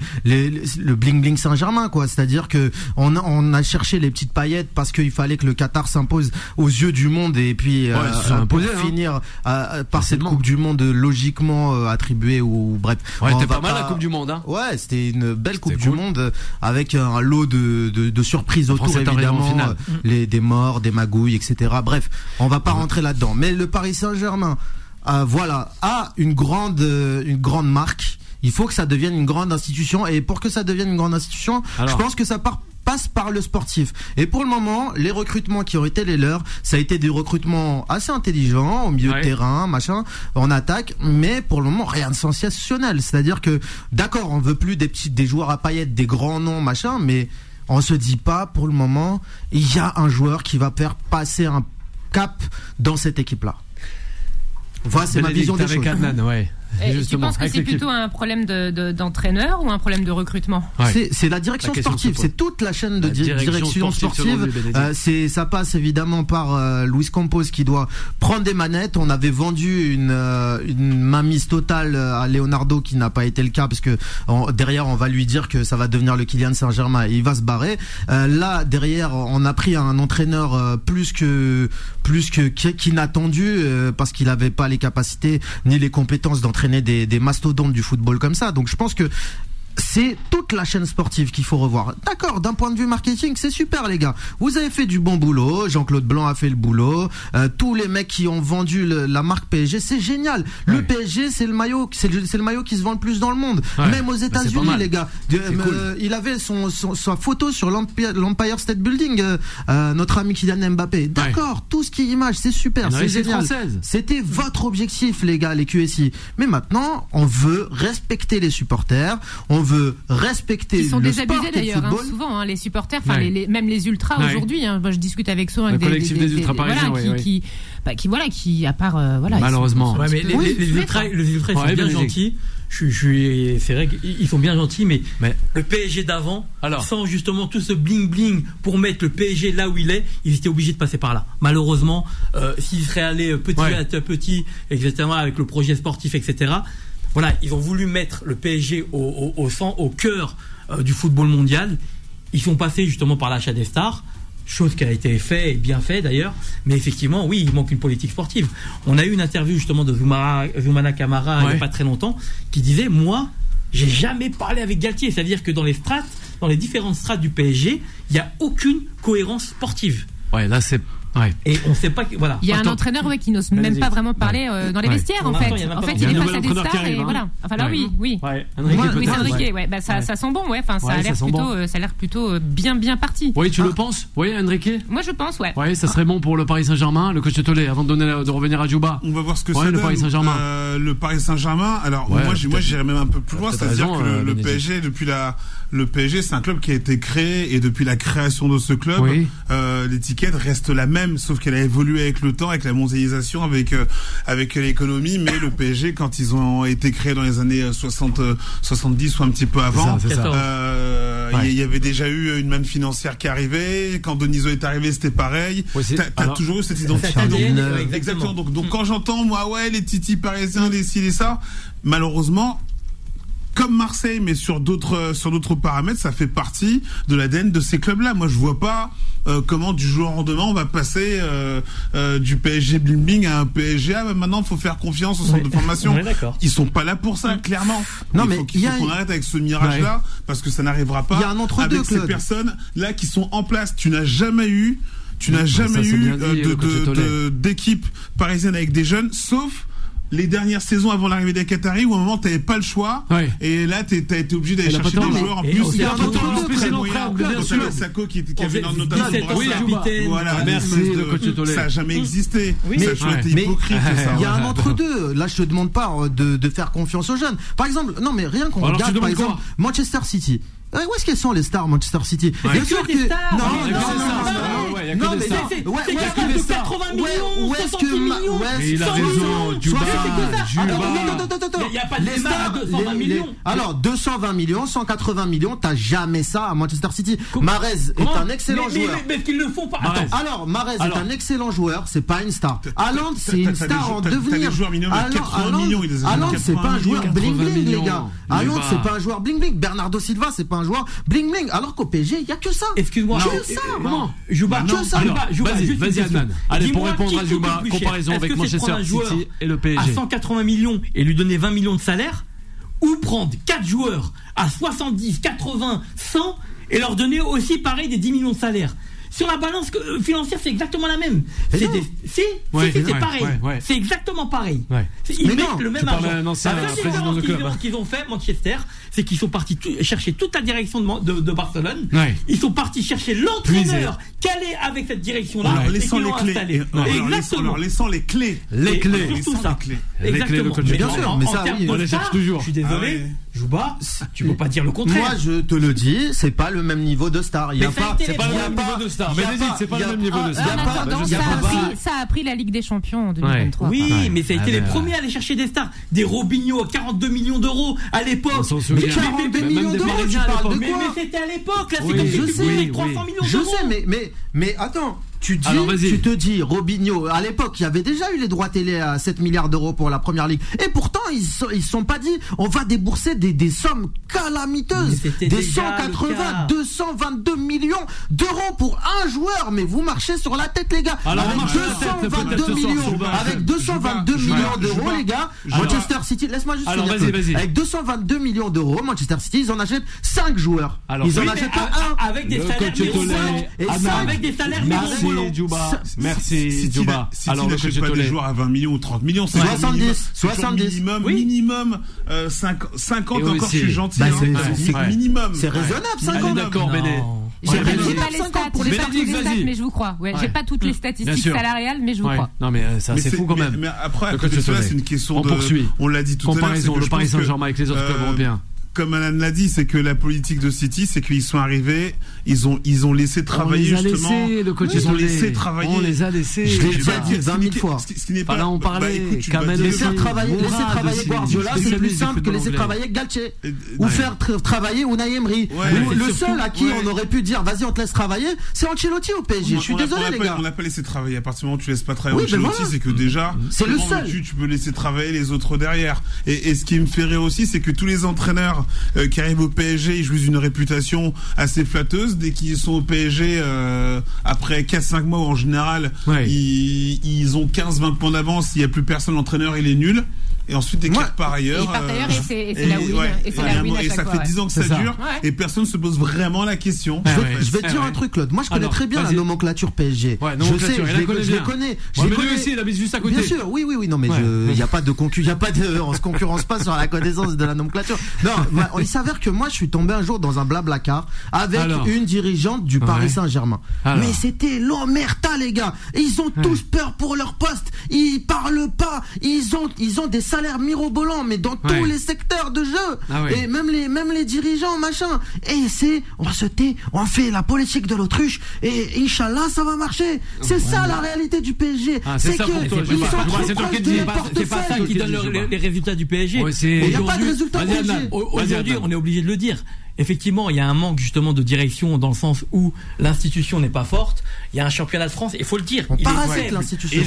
le bling bling Saint-Germain, quoi. C'est-à-dire que on a, on a cherché les petites paillettes parce qu'il fallait que le Qatar s'impose aux yeux du monde et puis euh, pour hein. finir euh, par cette Coupe du Monde logiquement attribuée ou bref. Ouais, c'était pas mal la Coupe du Monde. Hein. Ouais, c'était une belle Coupe du Monde avec un lot de, de, de surprises autour évidemment, euh, les des morts, des magouilles, etc. Bref, on va pas rentrer là-dedans. Mais le Paris Saint-Germain, euh, voilà, a une grande euh, une grande marque. Il faut que ça devienne une grande institution et pour que ça devienne une grande institution, je pense que ça part passe par le sportif. Et pour le moment, les recrutements qui ont été les leurs, ça a été des recrutements assez intelligents au milieu de terrain, machin, en attaque, mais pour le moment rien de sensationnel. C'est-à-dire que d'accord, on veut plus des petits, des joueurs à paillettes, des grands noms, machin, mais on se dit pas pour le moment, il y a un joueur qui va faire passer un cap dans cette équipe-là. Voilà, c'est ma vision des choses. ouais. Et tu penses que c'est plutôt un problème d'entraîneur ou un problème de recrutement? C'est la direction sportive, c'est toute la chaîne de direction, sportive. Euh, c'est ça passe évidemment par euh, Luis Campos qui doit prendre des manettes. On avait vendu une, euh, une mainmise totale à Leonardo qui n'a pas été le cas parce que derrière on va lui dire que ça va devenir le Kylian Saint-Germain et il va se barrer. là derrière on a pris un entraîneur plus que plus que qu'inattendu parce qu'il n'avait pas les capacités ni les compétences d'entraîneur traîner des, des mastodontes du football comme ça. Donc je pense que c'est toute la chaîne sportive qu'il faut revoir. D'accord, d'un point de vue marketing, c'est super les gars. Vous avez fait du bon boulot, Jean-Claude Blanc a fait le boulot, euh, tous les mecs qui ont vendu la marque PSG, c'est génial. Le PSG, c'est le maillot, c'est le, maillot qui se vend le plus dans le monde, même aux États-Unis les gars. Euh, il avait son, sa photo sur l'Empire State Building, euh, notre ami Kylian Mbappé. D'accord, tout ce qui est image, c'est super, c'est génial. C'était votre objectif les gars, les QSI. Mais maintenant, on veut respecter les supporters, on veut respecter Ils sont le désabusés sport d'ailleurs, hein, souvent, hein, les supporters, enfin les, même les ultras aujourd'hui. Hein, moi, je discute avec souvent avec le collectif des, ultras parisiens, voilà, qui, qui, bah, qui, voilà, qui à part euh, voilà. Malheureusement. Ouais, mais les, les, les, ultras, les ultras, ils sont bien gentils. Je, je, c'est vrai qu'ils sont bien gentils, mais, mais le PSG d'avant, sans justement tout ce bling bling pour mettre le PSG là où il est, ils étaient obligés de passer par là. Malheureusement, euh, s'ils seraient allés petit à petit, etc., avec le projet sportif, etc. Voilà, ils ont voulu mettre le PSG au, au, au, au cœur euh, du football mondial. Ils sont passés justement par l'achat des stars chose qui a été fait et bien fait d'ailleurs. Mais effectivement, oui, il manque une politique sportive. On a eu une interview justement de Zoumana Kamara il n'y a pas très longtemps qui disait Moi, j'ai jamais parlé avec Galtier. C'est-à-dire que dans les strates, dans les différentes strates du PSG, il n'y a aucune cohérence sportive. Ouais, là c'est et on sait pas voilà. Il y a un entraîneur ouais, qui n'ose même pas vraiment parler euh, dans les vestiaires en fait. En fait, il est face à des stars et voilà. Enfin là oui, oui. Oui, Enrique, ouais, bah ça ça sent bon ouais, enfin ça a l'air plutôt euh, ça a l'air plutôt euh, bien bien parti. Oui, tu le penses? Oui, Enrique? Moi je pense ouais. Oui, ça serait bon pour le Paris Saint-Germain, le coach de Tolé avant de donner de revenir à Djouba. On va voir ce que c'est le Paris Saint-Germain. Le Paris Saint-Germain, alors moi j'irais même un peu plus loin, c'est-à-dire que le PSG depuis la le PSG, c'est un club qui a été créé et depuis la création de ce club, euh, l'étiquette reste la même, sauf qu'elle a évolué avec le temps, avec la mondialisation, avec euh, avec l'économie. Mais le PSG, quand ils ont été créés dans les années 60, 70 ou un petit peu avant, euh, il y, avait déjà eu une manne financière qui arrivait. Quand Deniso est arrivé, c'était pareil. T'as as toujours eu cette identité. exactement. Donc, donc quand j'entends moi, ouais, les titis parisiens, les ci, les ça, malheureusement comme Marseille, mais sur d'autres sur d'autres paramètres, ça fait partie de l'ADN de ces clubs-là. Moi, je vois pas euh, comment du jour au lendemain on va passer euh, euh, du PSG bling bling à un PSG. Ah, maintenant, il faut faire confiance au centre de formation. Ils sont pas là pour ça, clairement. Non, il mais faut qu'on arrête avec ce mirage-là parce que ça n'arrivera pas. Il y a un entre avec ces personnes là qui sont en place. Tu n'as jamais eu, tu n'as jamais eu d'équipe parisienne avec des jeunes, sauf les dernières saisons avant l'arrivée des Qataris où à un moment t'avais pas le choix. Et là t'as été obligé d'aller chercher des joueurs en plus. il y a un très moyen Sako qui, qui avait notamment oui, voilà merci ça a jamais existé. Ça a été hypocrite il y a un entre deux là je te demande pas euh, de faire confiance aux jeunes. Par exemple non mais rien qu'on regarde par exemple Manchester City où est-ce qu'elles sont les stars Manchester City Bien sûr que non non non non mais c'est que 80 millions 60 millions il a raison Juba il n'y a pas de stars à 220 millions. Alors 220 millions 180 millions t'as jamais ça à Manchester City. Marez est un excellent joueur. mais qu'ils le font pas. Alors Marez est un excellent joueur c'est pas une star. Haaland c'est une star en devenir. Haaland c'est pas un joueur bling bling les gars. Haaland c'est pas un joueur bling bling Bernardo Silva c'est pas un joueur bling bling. Alors qu'au PSG, il n'y a que ça. Excuse-moi. Que ça. Comment Jouba, que ça. Vas-y, vas-y, Adnan. Allez, pour répondre à Jouba, comparaison avec Manchester City et le PSG. À 180 millions et lui donner 20 millions de salaire ou prendre 4 joueurs à 70, 80, 100 et leur donner aussi pareil des 10 millions de salaire? Sur la balance euh, financière, c'est exactement la même. C'est si, c'est pareil. C'est exactement pareil. Ils mettent le même argent. La différence qu'ils ont fait, Manchester, c'est qu'ils sont partis chercher toute la direction de, de, Barcelone. Ils sont partis chercher l'entraîneur calé avec cette direction-là. Alors, laissant les clés. Exactement. Alors, laissant les clés. Les clés. Surtout ça. Exactement. Bien sûr, mais ça, on les cherche toujours. Je suis désolé. Ah Jouba, tu peux pas dire le contraire. Moi, je te le dis, c'est pas le même niveau de star. Il y a pas, c'est pas le même niveau de star. Mais c'est pas le même niveau de star. Ça a pris la Ligue des Champions en 2023. Oui, mais ça a été les premiers à aller chercher des stars. Des Robinho à 42 millions d'euros à l'époque. 42 millions d'euros, tu parles de quoi Mais c'était à l'époque, là, c'est comme si tu avec 300 millions d'euros. Je sais, mais, mais, mais attends, tu, dis, tu te dis, Robinho, à l'époque, il y avait déjà eu les droits télé à 7 milliards d'euros pour la première ligue. Et pourtant, ils ne ils sont pas dit, on va débourser des, des sommes calamiteuses. Des 180, 222 millions d'euros pour un joueur. Mais vous marchez sur la tête, les gars. avec 222 millions, avec 222 millions d'euros, les gars, Manchester City, laisse-moi juste alors, finir. Avec 222 millions d'euros, Manchester City, ils en achètent 5 joueurs. ils en achètent pas un. Avec des salaires et avec des salaires Merci Djouba. Merci Djouba. Alors le coach pas des joueurs à 20 millions ou 30 millions, c'est 70, 70 minimum minimum 50 encore je suis gentil bah, c'est minimum. C'est raisonnable 50 d'accord Béné. J'ai pas les stats, pas toutes les stats, mais je vous crois. Ouais, j'ai pas toutes les statistiques salariales, mais je vous crois. Non, mais ça, c'est fou quand même. Mais après, c'est une question de. On l'a dit tout à l'heure. Comparaison, le Paris Saint-Germain avec les autres clubs européens comme Alan l'a dit, c'est que la politique de City, c'est qu'ils sont arrivés, ils ont, ils ont laissé travailler on les a justement. Laissés, le coach ils ont laissé travailler. On les a laissés. Je l'ai déjà dit 20 000 fois. Ce qui n'est pas. Là, on parlait. Bah, laisser travailler, laisser travailler Guardiola, c'est plus simple que laisser travailler Galtier. Ou faire travailler Unai Emery. Le seul à qui on aurait pu dire, vas-y, on te laisse travailler, c'est Ancelotti au PSG. Je suis désolé, les gars. On n'a pas laissé travailler. À partir du moment où tu laisses pas travailler Ancelotti, c'est que déjà. C'est le seul. Tu peux laisser travailler les autres derrière. Et ce qui me fait rire aussi, c'est que tous les entraîneurs euh, qui arrivent au PSG, ils jouissent d'une réputation assez flatteuse. Dès qu'ils sont au PSG, euh, après 4-5 mois en général, ils, ils, ont 15-20 points d'avance. Il n'y a plus personne, l'entraîneur il est nul et ensuite des cartes par ailleurs. Et, par ailleurs, et c'est la win. et, la et ça fait 10 ans que ça, dure et personne ne se pose vraiment la question. je vais, te dire un truc, Claude. Moi, je connais très bien la nomenclature PSG. je sais, je les connais. Je les connais. Je les connais aussi, il habite juste à côté. Bien sûr, oui, oui, oui. Non, mais il n'y a pas de concurrence. Il y a pas de, on se concurrence pas sur la connaissance de la nomenclature. Non, il s'avère que moi, je suis tombé un jour dans un blabla car avec une dirigeante du Paris Saint-Germain. Mais c'était l'omerta, les gars. Ils ont tous peur pour leur poste. Ils parlent pas. Ils ont, ils ont des salaire mirobolant, mais dans tous les secteurs de jeu. Ah et même les, même les dirigeants, machin. Et c'est, on se tait, on fait la politique de l'autruche, et Inch'Allah, ça va marcher. C'est ça la réalité du PSG. Ah, c'est que, ils sont trop C'est pas ça qui donne les résultats du PSG. Il n'y a pas de résultats Aujourd'hui, on est obligé de le dire effectivement, il y a un manque justement de direction dans le sens où l'institution n'est pas forte. Il y a un championnat de France, il faut le dire. il est l'institution.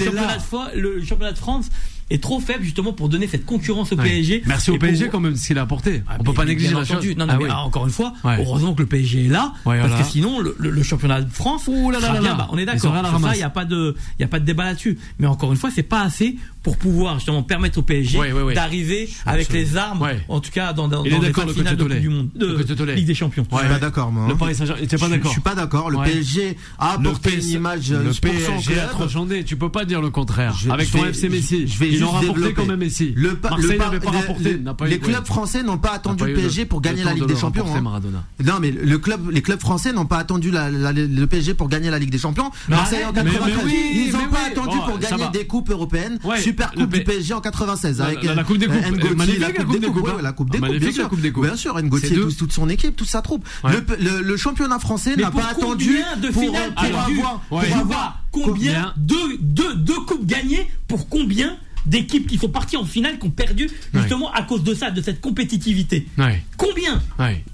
le championnat de France est trop faible justement pour donner cette concurrence au PSG. Merci au PSG quand même ce qu'il a apporté. Ah, on peut pas négliger la chose. Non, non, ah mais ah, encore une fois, heureusement que le PSG est là parce que sinon le, championnat de France, Ouh là là là, on est d'accord. Ça, il y a pas de, il y a pas de débat là-dessus. Mais encore une fois, c'est pas assez pour pouvoir justement permettre au PSG d'arriver avec les armes, en tout cas dans, dans, dans les finales de Coupe du Monde, de Ligue des Champions. Je suis pas d'accord moi. Le Paris Saint-Germain, pas d'accord. Je suis pas d'accord. Le PSG a apporté une image. Le PSG a transcendé. Tu peux pas dire le contraire. Avec ton FC Messi, ils ont rapporté quand même Messi. Le Marseille n'avait pas rapporté. Les clubs français n'ont pas attendu le PSG pour gagner la Ligue des Champions. Hein. Non mais le club, les clubs français n'ont pas attendu le PSG pour gagner la Ligue des Champions. Marseille en 93. Ils n'ont pas attendu pour gagner des coupes européennes. Super Coupe du PSG en 96 avec la Coupe des Coupes. La Coupe des Coupes. La Coupe des Coupes. Bien sûr, N'Gottier toute son équipe, toute sa troupe. Le championnat français n'a pas attendu pour avoir combien de coupes gagnées pour combien d'équipes qui sont parties en finale qui ont perdu justement à cause de ça, de cette compétitivité. Combien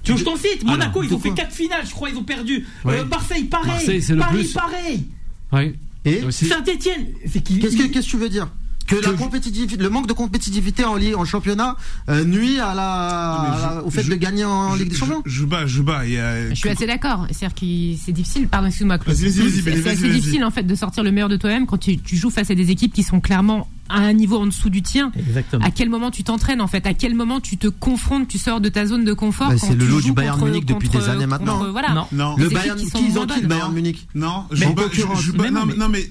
Tu veux je t'en cite Monaco, ils ont fait 4 finales, je crois, ils ont perdu. Euh, Marseille, pareil. Marseille, Paris, pareil. Et Saint-Etienne, Qu'est-ce que tu veux dire que, la compétitivité, le manque de compétitivité en, en championnat euh, nuit à la, au fait de gagner en Ligue des Champions. Je, bats, je bats. je suis assez d'accord. C'est-à-dire que c'est difficile. Pardon, excuse-moi, Claude. C'est assez difficile en fait de sortir le meilleur de toi-même quand tu, tu joues face à des équipes qui sont clairement à un niveau en dessous du tien. Exactement. À quel moment tu t'entraînes en fait? À quel moment tu te confrontes Tu sors de ta zone de confort bah, C'est le lot du Bayern Munich depuis des années maintenant. voilà. Non. non. Le Bayern, qui, ils ont qui le Bayern Munich? Non, je mais, je, mais non, non, mais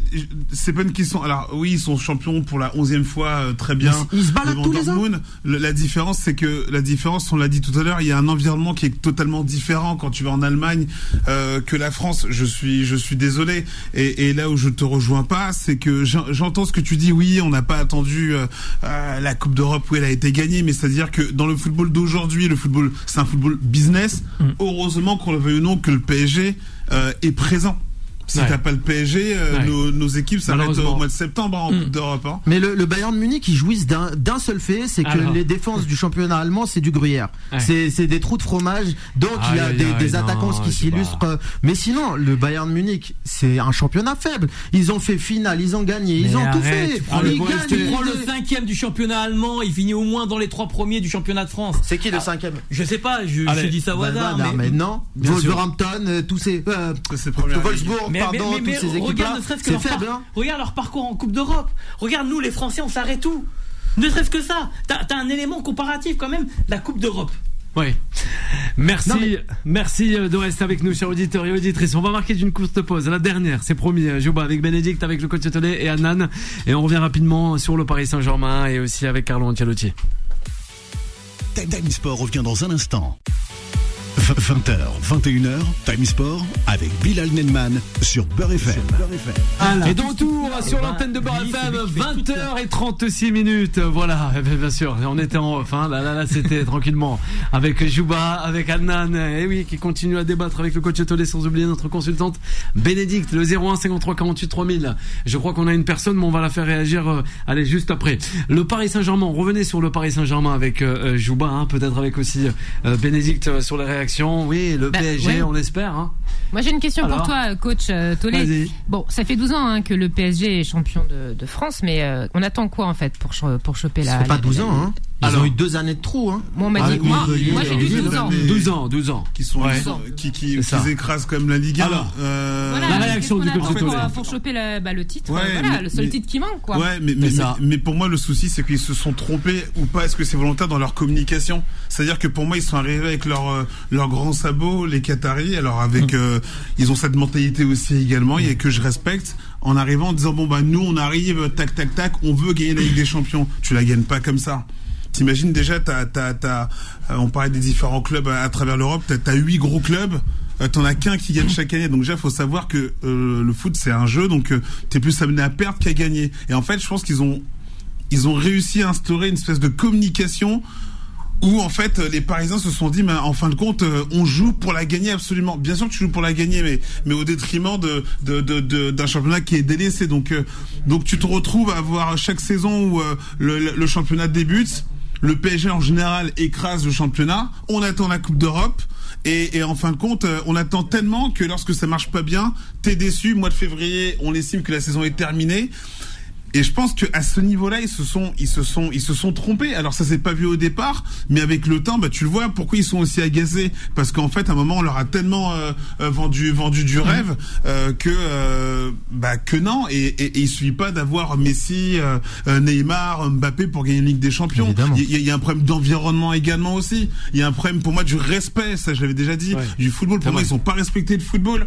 c'est pas une question. Alors oui, ils sont champions pour la onzième fois, euh, très bien. Ils se baladent tous les ans. La différence, c'est que la différence, on l'a dit tout à l'heure, il y a un environnement qui est totalement différent quand tu vas en Allemagne euh, que la France. Je suis, je suis désolé. Et, et là où je te rejoins pas, c'est que j'entends ce que tu dis. Oui, on a pas attendu euh, la Coupe d'Europe où elle a été gagnée, mais c'est-à-dire que dans le football d'aujourd'hui, le football, c'est un football business. Mm. Heureusement qu'on le veuille ou non que le PSG euh, est présent. Si t'as pas le PSG, euh, nos, nos, équipes s'arrêtent au mois de septembre en mm. Coupe d'Europe. Hein. Mais le, le, Bayern Munich, ils jouissent d'un seul fait, c'est que les défenses du championnat allemand, c'est du gruyère. C'est des trous de fromage. Donc il y a des, des attaquants qui s'illustrent. Mais sinon, le Bayern Munich, c'est un championnat faible. Ils ont fait finale, ils ont gagné, ils ont tout fait. Tu prends, ils le, tu prends le cinquième du championnat allemand, il finit au moins dans les trois premiers du championnat de France. C'est qui le ah, cinquième Je sais pas, je, je dis ça au hasard. mais, mais non. Wolverhampton, euh, tous ces. Euh, Mais, regarde, hein. regarde leur parcours en Coupe d'Europe. Regarde, nous, les Français, on s'arrête tout. Ne serait-ce que ça. T'as as un élément comparatif quand même, la Coupe d'Europe. Oui. Merci, merci euh, de rester avec nous, chers auditeurs et auditrices. On va marquer d'une courte pause. La dernière, c'est promis. Euh, Jouba avec Bénédicte, avec le coach Tolé et Annan. Et on revient rapidement sur le Paris Saint-Germain et aussi avec Carlo Ancelotti. Time Sport revient dans un instant. 20h, 21h, Time Sport avec Bilal Nenman sur Beurre FM. Et de retour sur l'antenne de Beurre FM, 20h et 36 minutes. Voilà, bien sûr, on était en off. Hein. Là, là, là, c'était tranquillement avec Jouba, avec Adnan, et eh oui, qui continue à débattre avec le coach Tolé, sans oublier notre consultante Bénédicte, le 01 53 48 3000. Je crois qu'on a une personne, mais on va la faire réagir. Euh, allez, juste après. Le Paris Saint-Germain. Revenez sur le Paris Saint-Germain avec euh, euh Jouba, hein, peut-être avec aussi euh, Bénédicte euh, sur les réactions. Oui, le bah, PSG, on espère. Hein. Moi, j'ai une question pour toi, coach Tolé. Bon, ça fait 12 ans hein, que le PSG est champion de, de France, mais on attend quoi en fait pour, pour choper la. Ça fait pas 12 ans, hein ils Alors, ont eu deux années de trou, hein. Moi, moi, j'ai eu 12 ans. 12 ans, 12 ans. Qui sont, qui, qui, qui écrasent comme la Ligue 1. Alors, euh... la réaction du coach pour, pour choper le, bah, le titre. Ouais, voilà, le seul titre qui manque, quoi. Ouais, mais, mais, mais, pour moi, le souci, c'est qu'ils se sont trompés ou pas. Est-ce que c'est volontaire dans leur communication? C'est-à-dire que pour moi, ils sont arrivés avec leur, euh, leur grand sabot, les Qataris. Alors, avec, mm. euh, ils ont cette mentalité aussi également, et que je respecte en arrivant en disant bon bah nous on arrive tac tac tac on veut gagner la Ligue des Champions tu la gagnes pas comme ça T'imagines déjà, t'as, t'as, euh, on parlait des différents clubs à, travers l'Europe, t'as, huit gros clubs. Euh, t'en as qu'un qui gagne chaque année. Donc déjà, faut savoir que euh, le foot c'est un jeu, donc t'es plus amené à perdre qu'à gagner. Et en fait, je pense qu'ils ont ils ont réussi à instaurer une espèce de communication où en fait les Parisiens se sont dit mais en fin de compte on joue pour la gagner absolument bien sûr que tu joues pour la gagner mais mais au détriment de d'un de, de, championnat qui est délaissé donc donc tu te retrouves à avoir chaque saison où le championnat débute le PSG en général écrase le championnat. On attend la Coupe d'Europe. Et, en fin de compte, euh, on attend tellement que lorsque ça marche pas bien, t'es déçu. Mois de février, on estime que la saison est terminée. Et je pense que à ce niveau-là, ils se sont, ils se sont, ils se sont trompés. Alors ça s'est pas vu au départ, mais avec le temps, bah tu le vois. Pourquoi ils sont aussi agacés? Parce qu'en fait, à un moment, on leur a tellement euh, euh, vendu, vendu du rêve euh, que, bah que non. Et, et, il suffit pas d'avoir Messi, Neymar, Mbappé pour gagner une Ligue des Champions. Il y, a un problème d'environnement également aussi. Il y a un problème pour moi du respect. Ça, je l'avais déjà dit. Du football. Pour moi, ils sont pas respectés le football.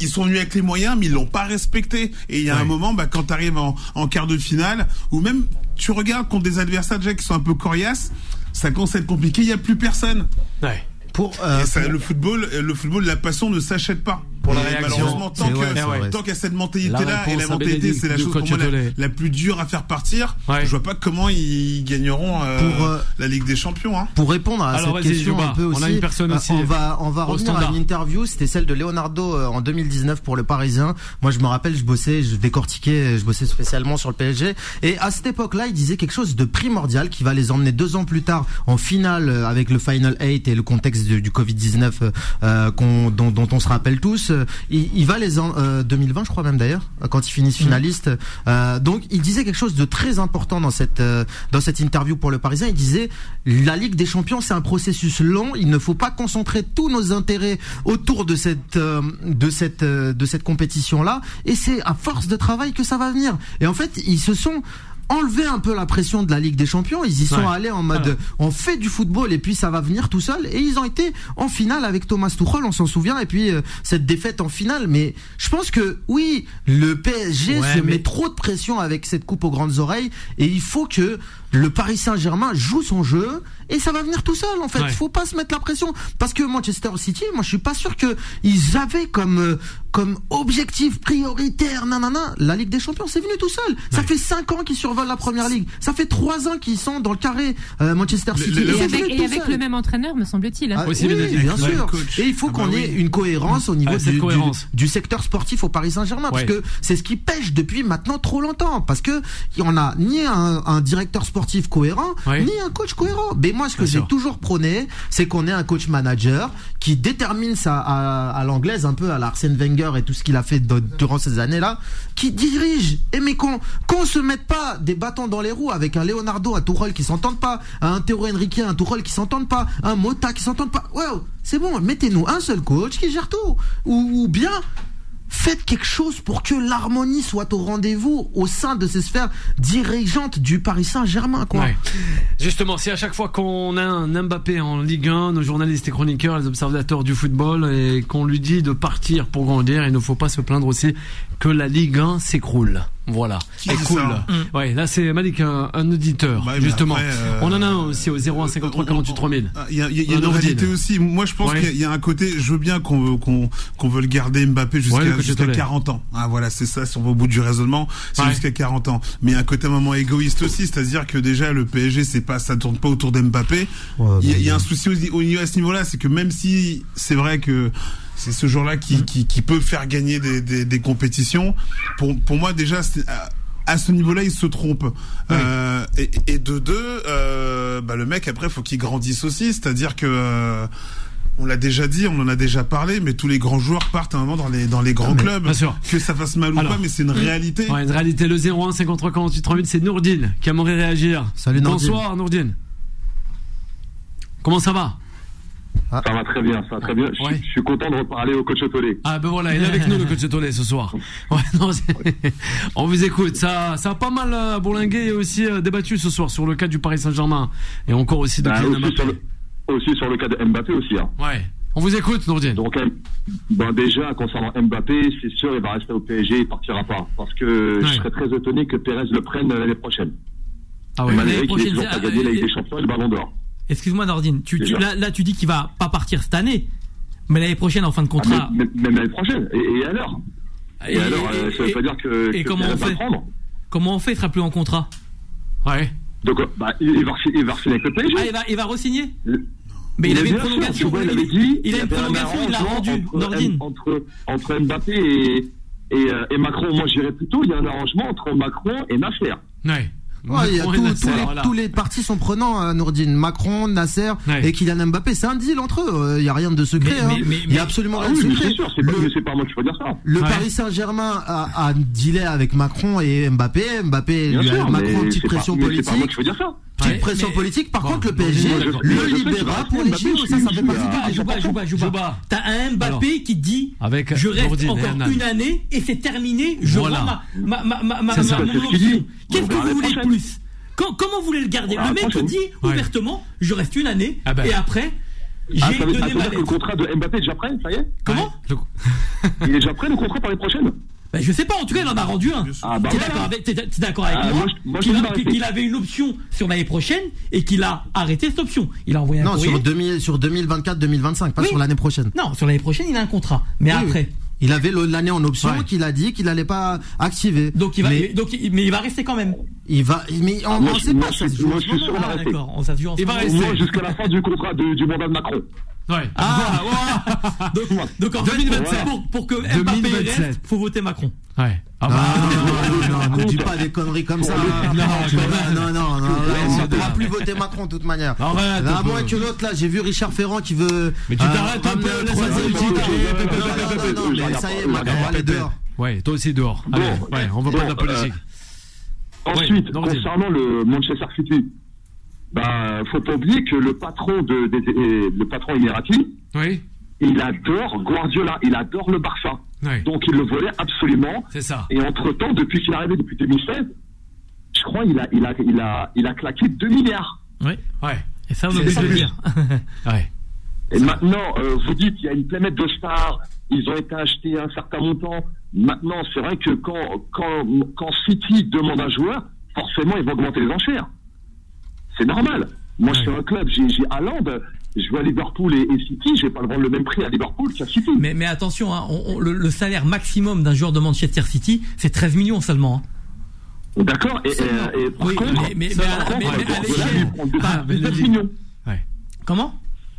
Ils sont venus avec les moyens, mais ils l'ont pas respecté. Et il y a un moment, bah, quand tu arrives en, en quart de finale, ou même tu regardes contre des adversaires déjà qui sont un peu coriaces, ça commence à être compliqué, il n'y a plus personne. Ouais. Pour, euh, le football, le football, la passion ne s'achète pas pour la réaction. Malheureusement, tant que tant qu'il y a cette mentalité-là et la mentalité, c'est la chose pour moi la, plus dure à faire partir. Je vois pas comment ils gagneront euh, pour, euh, la Ligue des Champions. Hein. Pour répondre à cette question un peu aussi, on a une personne aussi. On va on va revenir à une interview. C'était celle de Leonardo en 2019 pour le Parisien. Moi, je me rappelle, je bossais, je décortiquais, je bossais spécialement sur le PSG. Et à cette époque-là, il disait quelque chose de primordial qui va les emmener deux ans plus tard en finale avec le Final 8 et le contexte du, Covid 19 euh, dont, dont on se rappelle tous. Euh, il, va les en 2020, euh, je crois même d'ailleurs, quand il finit finaliste. Euh, donc il disait quelque chose de très important dans cette dans cette interview pour le Parisien. Il disait la Ligue des Champions c'est un processus long. Il ne faut pas concentrer tous nos intérêts autour de cette de cette de cette compétition là. Et c'est à force de travail que ça va venir. Et en fait ils se sont enlever un peu la pression de la Ligue des Champions. Ils y sont allés en mode on fait du football et puis ça va venir tout seul. Et ils ont été en finale avec Thomas Tuchel, on s'en souvient. Et puis euh, cette défaite en finale. Mais je pense que oui, le PSG se met trop de pression avec cette coupe aux grandes oreilles et il faut que le Paris Saint-Germain joue son jeu et ça va venir tout seul en fait. Il faut pas se mettre la pression parce que Manchester City, moi je suis pas sûr que ils avaient comme euh, comme objectif prioritaire nanana la Ligue des Champions. C'est venu tout seul. Ça fait 5 ans qu'ils survolent la Première Ligue. Ça fait 3 ans qu'ils sont dans le carré euh, Manchester City. et, avec, le même entraîneur me semble-t-il. Ah, oui, bien sûr. Et il faut ah, qu'on bah ait une cohérence au niveau du, Du, secteur sportif au Paris Saint-Germain parce que c'est ce qui pêche depuis maintenant trop longtemps parce que on a ni un, un directeur sportif cohérent ni un coach cohérent. Mais moi ce que j'ai toujours prôné, c'est qu'on ait un coach manager qui détermine ça à, l'anglaise un peu à l'Arsène Wenger et tout ce qu'il a fait durant ces années-là, qui dirige. Et mais qu'on qu'on se mette pas des bâtons dans les roues avec un Leonardo, un Tourelle qui s'entendent pas, un Théo Henrique, un Tourelle qui s'entendent pas, un Mota qui s'entendent pas. Ouais, c'est bon, mettez-nous un seul coach qui gère tout. ou bien faites quelque chose pour que l'harmonie soit au rendez-vous au sein de ces sphères dirigeantes du Paris Saint-Germain, quoi. Justement, si à chaque fois qu'on a un Mbappé en Ligue 1, nos journalistes et chroniqueurs, les observateurs du football, et qu'on lui dit de partir pour grandir, il ne faut pas se plaindre aussi que la Ligue 1 s'écroule. Voilà, c'est cool. Mm. Ouais, là c'est Malik, un, un auditeur, justement. Euh, on en a un aussi au 01 53 48 3000. Il y a, y a une réalité aussi. Moi, je pense qu'il y a un côté. Je veux bien qu'on qu'on qu'on veut le garder Mbappé jusqu'à 40 ans. Ah voilà, c'est ça. Si on va au bout du raisonnement, c'est jusqu'à 40 ans. Mais il y a un côté un moment égoïste aussi, c'est-à-dire que déjà le PSG, c'est pas, ça tourne pas autour d'Mbappé. Il y, a un souci au, au, à ce niveau-là, c'est que même si c'est vrai que c'est ce jour-là qui, qui, qui, peut faire gagner des, des, des compétitions. Pour, pour moi, déjà, à ce niveau-là, il se trompe. Euh, et, et, de deux, euh, bah, le mec après, faut qu'il grandisse aussi. C'est-à-dire que euh, on l'a déjà dit, on en a déjà parlé, mais tous les grands joueurs partent à un moment dans les dans les grands ah, clubs. Bien sûr. Que ça fasse mal ou pas, mais c'est une réalité. Ouais, une réalité. Le 01 53 48 38, c'est Nourdine qui aimerait réagir. Salut Nourdine. Bonsoir Nourdine. Comment ça va? Ah. Ça va très bien, ça va très bien. Je, suis content de reparler au coach Tolé. Ah ben voilà, il est avec nous le coach Tolé ce soir. Ouais, non, on vous écoute. Ça, ça a pas mal euh, bourlingué et aussi euh, débattu ce soir sur le cas du Paris Saint-Germain et encore aussi de bah, aussi, sur le, aussi sur le cas de Mbappé aussi. Hein. Ouais. On vous écoute, Nourdine. Donc, euh, ben déjà, concernant Mbappé, c'est sûr, il va rester au PSG, il partira pas. Parce que je serais très étonné que Pérez le prenne l'année prochaine. Ah ouais. Malgré qu'il toujours pas gagné la Ligue des Champions et le Ballon d'Or. Excuse-moi Nordine, tu, là, tu dis qu'il va pas partir cette année, mais l'année prochaine en fin de ah, contrat. même l'année prochaine. Et, alors? Et, alors, euh, ça veut pas dire que. Et comment on fait? Comment on fait? Il sera plus en contrat Ouais. Donc, euh, bah, il, va, il va avec le PSG. Ah, il va, il va re-signer? Mais il, avait une prolongation. il avait dit. Il, a une prolongation, il l'a rendu. Nordine. Entre, entre Mbappé et, et, euh, et Macron, moi j'irais plutôt. Il y a un arrangement entre Macron et Nasser. Ouais y a tous, les, partis sont prenants, à Nourdine. Macron, Nasser et Kylian Mbappé. C'est un deal entre eux. Il n'y a rien de secret. Hein. il y a absolument ah rien de secret. Sûr, pas, le, pas moi qui peux dire ça. Le Paris Saint-Germain a, a dealé avec Macron et Mbappé. Mbappé lui a Macron petite pression politique. C'est pas moi dire ça. Petite pression politique. Par contre, le PSG le libéra pour les JO. Ça, ça fait partie Jouba, Jouba, Jouba. T'as un Mbappé qui dit je reste encore une année et c'est terminé. Je rends ma mon option. Qu'est-ce que vous voulez de plus Comment vous voulez le garder Le mec dit ouvertement je reste une année ah ben. et après j'ai ah, donné ma lettre. le contrat de Mbappé est déjà prêt, ça y est Comment Il est déjà prêt le contrat pour les prochaines ben, je sais pas, en tout cas, il en a rendu un. Ah, bah t'es d'accord avec, ah, moi, qu'il avait une option sur l'année prochaine et qu'il a arrêté cette option. Il a envoyé un Non, sur, 2000, sur 2024-2025, pas sur l'année prochaine. Non, sur l'année prochaine, il a un contrat. Mais après. Il avait l'année en option qu'il a dit qu'il n'allait pas activer. Donc il va, mais, donc, mais il va rester quand même. Il va, mais on ne sait pas. Ça moi, je suis sûr ah. Il va rester. jusqu'à la fin du contrat du mandat de Macron. Ouais. Ah, donc, donc, en 2027. Pour, pour que Mbappé reste, faut voter Macron. Ouais. Ah bah, non, non, non, ne dis pas des conneries comme ça. Non, non, non, non, on ne pourra plus voter Macron de toute manière. Arrête. À moins que l'autre là, j'ai vu Richard Ferrand qui veut. Mais tu t'arrêtes un peu, Non, mais ça y est, Macron, allez dehors. Ouais, toi aussi dehors. Allez, ouais, on va pas de la politique. Ensuite, concernant le Manchester City, bah, faut pas oublier que le patron de, le patron émirati, oui. il adore Guardiola, il adore le Barça. Donc il le voulait absolument. C'est ça. Et entre temps, depuis qu'il est arrivé depuis 2016, je crois il a, il a, il a, il a claqué 2 milliards. Oui, ouais. Et ça, on oublie de le dire. ouais. Et maintenant, euh, vous dites qu'il y a une planète de stars, ils ont été achetés à un certain montant. Maintenant, c'est vrai que quand, quand, quand City demande un joueur, forcément, ils vont augmenter les enchères. C'est normal. Moi, je suis un club, j'ai Haaland, je vais à Liverpool et, City, je vais pas le vendre le même prix à Liverpool qu'à City. Mais, mais attention, hein, le, salaire maximum d'un joueur de Manchester City, c'est 13 millions seulement. Hein. D'accord, et, et, par oui, contre, mais, mais, mais, il prend 19 millions. Ouais. Comment?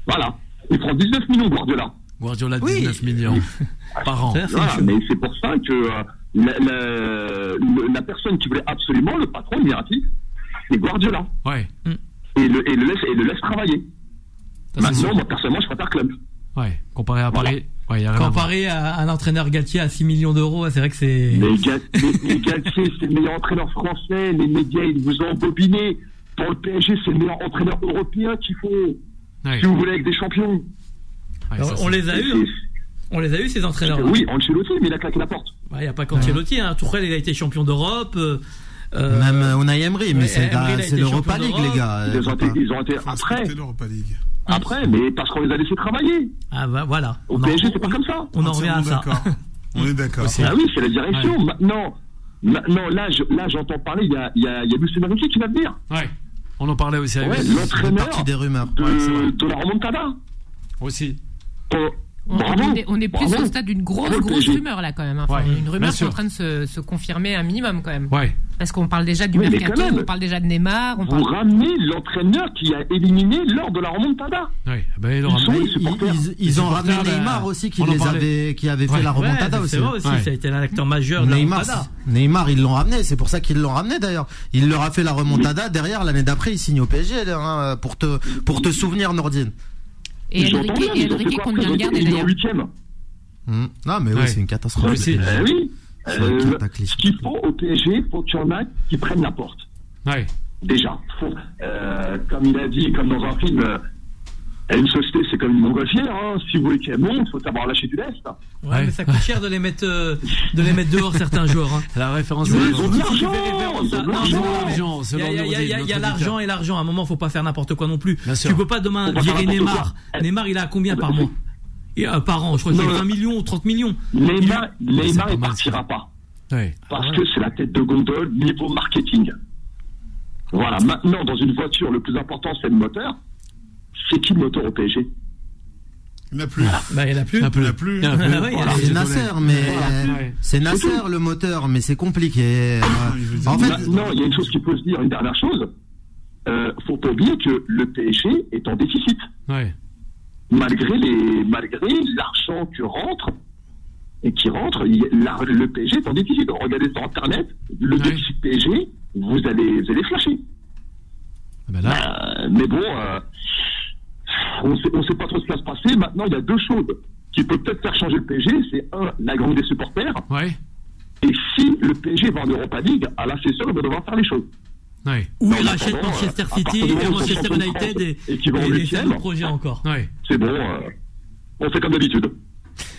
Voilà, il prend 19 millions Guardiola. Guardiola 19 millions par an. Voilà, mais c'est pour ça que euh, la, la, la, personne qui voulait absolument, le patron Mirati, c'est Guardiola. Ouais. Et, le, et, le laisse, et le laisse travailler. Maintenant, moi, personnellement, je préfère Club. Ouais, comparé à Paris. Ouais, comparé à, un entraîneur Galtier à 6 millions d'euros, c'est vrai que c'est. Mais, Galtier, c'est le meilleur entraîneur français. Les médias, ils vous ont bobiné. Pour le PSG, c'est le meilleur entraîneur européen qu'il faut. Si vous voulez, avec des champions. on les a eus. Hein. On les a eu ces entraîneurs. Oui, Ancelotti, mais il a claqué la porte. Il n'y a pas qu'Ancelotti. Hein. Tourelle, il a été champion d'Europe. Euh, euh, Même Unai Emery, mais c'est l'Europa League, les gars. Ils ont été, ils ont été après. Après, mais parce qu'on les a laissés travailler. Ah bah voilà. Au PSG, c'est pas comme ça. On en revient à ça. On est d'accord. Ah oui, c'est la direction. Maintenant, Non, là, là, j'entends parler. Il y a, il y a, il y a Lucien qui va venir. Ouais. On en parlait aussi. Avec ouais, l'entraîneur des rumeurs. De, ouais, de la remontada. Aussi. Euh, on, est, on est plus au stade d'une grosse, grosse rumeur là quand même. Hein. Une rumeur qui est en train de se, se, confirmer un minimum quand même. Ouais. Parce qu'on parle déjà du mercato, on parle déjà de Neymar. On vous parle... ramenez l'entraîneur qui a éliminé lors de la remontada. Oui, ben, ils, ils, ils, ils, ont ramené Neymar aussi qui les avait, qui avait fait la remontada aussi. C'est vrai aussi, ça a été l'acteur majeur de Neymar, la remontada. Neymar, ils l'ont ramené, c'est pour ça qu'ils l'ont ramené d'ailleurs. Il leur a fait la remontada. Derrière, l'année d'après, il signe au PSG hein, pour te pour te souvenir, Nordine. Et Enrique, compte bien le garder d'ailleurs. Mmh. Non, mais oui, c'est une catastrophe. Oui, oui. Euh, ce qu'il faut au PSG, il faut qu'il y en ait qui prennent la porte. Ouais. Déjà. Faut, euh, comme il a dit, comme dans un film, euh, une société, c'est comme une montgolfière. Hein. Si vous voulez qu'elle monte, il faut savoir lâcher du lest. Ouais, ouais, mais ça coûte cher de les mettre, euh, de les mettre dehors, certains joueurs. Hein. La référence de l'argent. Il y a l'argent et l'argent. À un moment, faut pas faire n'importe quoi non plus. Tu peux pas demain virer Neymar. Neymar, il a combien par mois? Et, euh, par an, je crois qu'il a 20 millions ou 30 millions. Neymar, il partira pas. Ouais. Parce que c'est la tête de gondole niveau marketing. Voilà, maintenant, dans une voiture, le plus important, c'est le moteur. C'est qui le moteur au PSG il n'y en a plus. Bah, il n'y en a plus. Il n'y en a plus. c'est Nasser, mais c'est Nasser le moteur, mais c'est compliqué. en fait, non, il y a une chose qui peut se dire, une dernière chose. Euh, faut pas oublier que le PSG est en déficit. Ouais malgré les malgré l'argent qui rentre et qui rentre, le PSG est en déficit. Regardez sur internet, le déficit PSG, vous allez vous allez flasher. Ah ben euh, mais bon, euh, on ne sait pas trop ce qui va se passer. Maintenant, il y a deux choses qui peuvent peut-être faire changer le PSG. C'est un, la grande des supporters. Ouais. Et si le PSG va en Europa League, à la il va devoir faire les choses. Ouais. Ou il rachète Manchester City et Manchester United et, et, qui et, et projet encore. Ouais. C'est bon, euh, on fait comme d'habitude.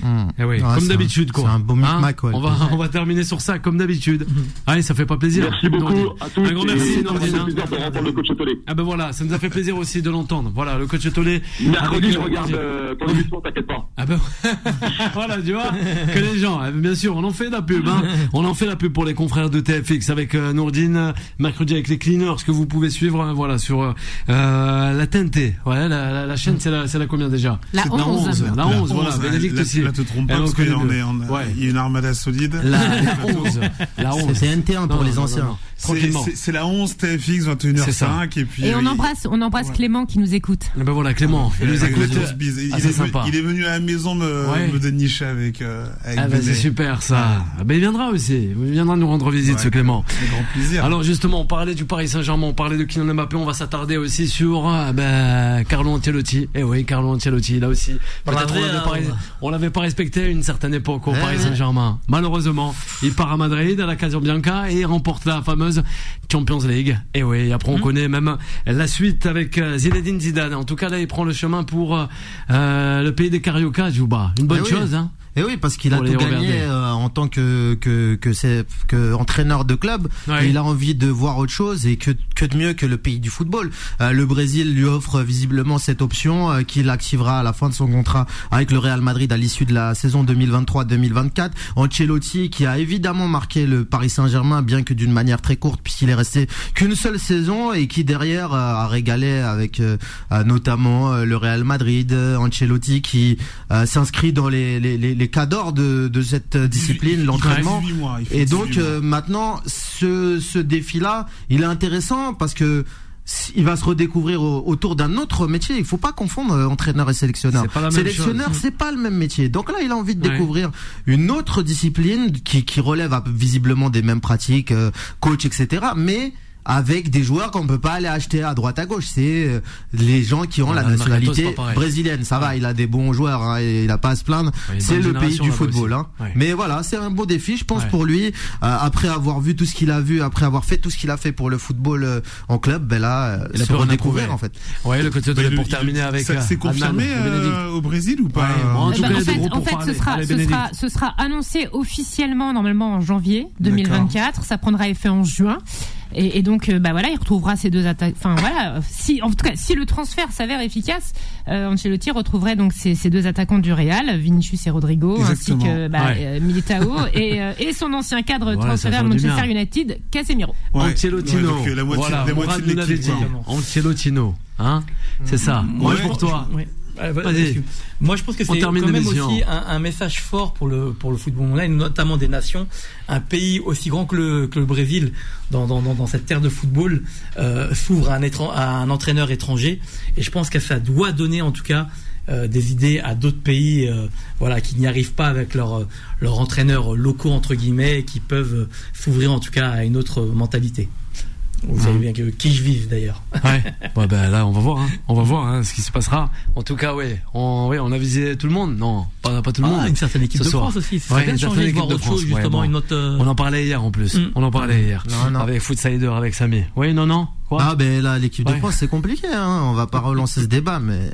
Mmh. Eh oui, comme d'habitude quoi. C'est un beau hein ouais, on va on va terminer sur ça comme d'habitude. Mmh. Allez, ça fait pas plaisir. Merci beaucoup à tous. Un grand merci Nordine. Hein. de le coach Tolé. Ah ben voilà, ça nous a fait plaisir aussi de l'entendre. Voilà, le coach Tolé. Mercredi, je regarde euh, ton émission, t'inquiète pas. Ah ben voilà, tu vois que les gens, ben, bien sûr, on en fait la pub hein. On en fait la pub pour les confrères de TFX avec euh, Nourdine, mercredi avec les cleaners que vous pouvez suivre hein, voilà sur euh, la TNT. Ouais, la, la, la chaîne c'est la c'est la combien déjà? La 11. La 11, voilà, Bénédicte aussi. Là, te trompe pas parce qu'il y a une armada solide. La 11. La 11. C'est NT1 pour les anciens. C'est la 11 TFX 21h05 et puis. Et on embrasse, on embrasse Clément qui nous écoute. Ben voilà, Clément, il nous écoute. Il est sympa. Il est venu à la maison me, me dénicher avec. Ah ben c'est super ça. Ben il viendra aussi. Il viendra nous rendre visite ce Clément. Avec grand plaisir. Alors justement, on parlait du Paris Saint-Germain, on parlait de Kylian Mbappé, on va s'attarder aussi sur ben Carlo Ancelotti. Eh oui, Carlo Ancelotti là aussi. Peut-être on l'avait pas respecté à une certaine époque au Paris Saint-Germain. Malheureusement, il part à Madrid à la Casabianca et remporte la fameuse Champions League. Et oui, après on mhm. connaît même la suite avec euh, Zinedine Zidane. En tout cas là, il prend le chemin pour euh, le pays des Carioca, Juba. Une bonne eh chose, hein. Et oui, parce qu'il a tout gagné euh, en tant que que que c'est que entraîneur de club. il a envie de voir autre chose et que que de mieux que le pays du football. Euh, le Brésil lui offre visiblement cette option euh, qu'il activera à la fin de son contrat avec le Real Madrid à l'issue de la saison 2023-2024. Ancelotti qui a évidemment marqué le Paris Saint-Germain bien que d'une manière très courte puisqu'il est resté qu'une seule saison et qui derrière a régalé avec notamment le Real Madrid. Ancelotti qui s'inscrit dans les, les, les les cadors de, de cette discipline, l'entraînement. Et donc euh, maintenant, ce, ce défi-là, il est intéressant parce que il va se redécouvrir autour d'un autre métier. Il faut pas confondre euh, entraîneur et sélectionneur. sélectionneur, c'est pas le même métier. Donc là, il a envie de découvrir une autre discipline qui, qui relève visiblement des mêmes pratiques, euh, coach, etc. Mais avec des joueurs qu'on peut pas aller acheter à droite à gauche. C'est euh, les gens qui ont la nationalité brésilienne. Ça va, il a des bons joueurs, hein, et il a pas à se plaindre. c'est le pays du football. Hein. Mais voilà, c'est un beau défi, je pense pour lui. Euh, après avoir vu tout ce qu'il a vu, après avoir fait tout ce qu'il a fait pour le football euh, en club, ben là, il a se redécouvrir en fait. Ouais, le côté de pour terminer avec. C'est confirmé au Brésil ou pas? En fait, ce sera, ce sera, ce sera annoncé officiellement normalement en janvier 2024. Ça prendra effet en juin. Et, donc, bah voilà, il retrouvera ces deux attaques. Enfin voilà, si en tout cas, si le transfert s'avère efficace, Ancelotti retrouverait donc ces, ces, deux attaquants du Real, Vinicius et Rodrigo, ainsi que bah, Militao et, et, son ancien cadre transféré à Manchester United, Casemiro. Ancelotino. voilà, Ancelotino. Hein? C'est ça. Moi, pour toi. Moi, je pense que c'est quand même aussi un, message fort pour le pour le football mondial, notamment des nations. Un pays aussi grand que le, que le Brésil, dans, dans, dans, cette terre de football, euh, s'ouvre à un, à un entraîneur étranger. Et je pense que ça doit donner, en tout cas, euh, des idées à d'autres pays, euh, voilà, qui n'y arrivent pas avec leurs leur entraîneurs locaux entre guillemets, et qui peuvent s'ouvrir en tout cas à une autre mentalité. Vous savez bien que qui je vive d'ailleurs. Ouais. ouais ben là, on va voir. Hein. On va voir hein, ce qui se passera. En tout cas, ouais. On, ouais, on a visé tout le monde. Non, pas, pas tout le ah, monde. Une certaine équipe de France aussi. C'est ouais, bien de changer de voir autre chose, justement, une autre. Euh, on en parlait hier en plus. Mm. On en parlait hier. Non, non. Avec Footsider, avec Samy. Oui, non, non. Ah ben là l'équipe de France c'est compliqué hein. on va pas relancer ce débat mais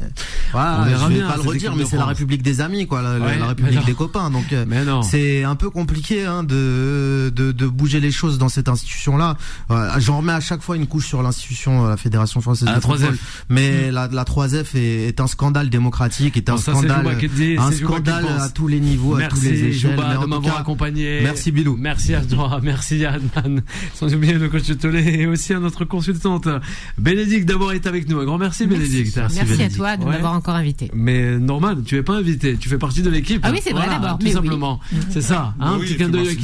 voilà, on je vais pas le redire mais c'est la République des amis quoi la, République des copains. Donc euh, c'est un peu compliqué hein, de, de, de bouger les choses dans cette institution là j'en remets à chaque fois une couche sur l'institution la Fédération française de football. Mais mm. la, la 3F est, un scandale démocratique est un scandale un scandale à tous les niveaux à tous les échelles. De m'avoir accompagné. merci Bilou. Merci toi merci Yann sans oublier le coach Tolé et aussi à notre consultant Bénédicte d'avoir été avec nous. Un grand merci, Bénédicte. Merci, à toi de m'avoir encore invité. Mais normal, tu es pas invité, tu fais partie de l'équipe. Ah oui, c'est vrai d'abord. Tout simplement. C'est ça, hein, petit clin d'œil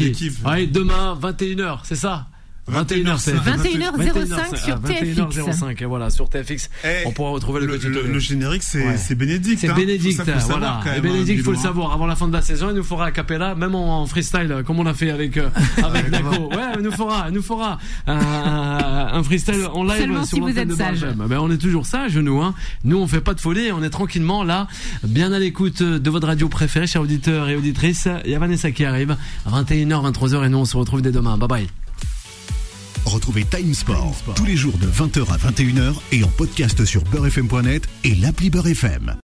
demain, 21h, c'est ça 21h, 21h05 sur TFX. 21h05, voilà, sur TFX. on pourra retrouver le, le, le, générique, c'est Bénédicte. C'est hein. Bénédicte, voilà. Et Bénédicte, il faut le savoir. Avant la fin de la saison, il nous fera a cappella, même en freestyle, comme on a fait avec, euh, avec Nako. Ouais, il nous fera, il nous fera un freestyle en live Seulement si vous êtes sage. Ben, on est toujours sage, nous, hein. Nous, on fait pas de folie, on est tranquillement là, bien à l'écoute de votre radio préférée, chers auditeurs et auditrices. Il y a Vanessa qui arrive. 21h, 23h, et nous, on se retrouve dès demain. Bye bye. Retrouvez Time Sport, tous les jours de 20h à 21h et en podcast sur beurrefm.net et l'appli Beurrefm.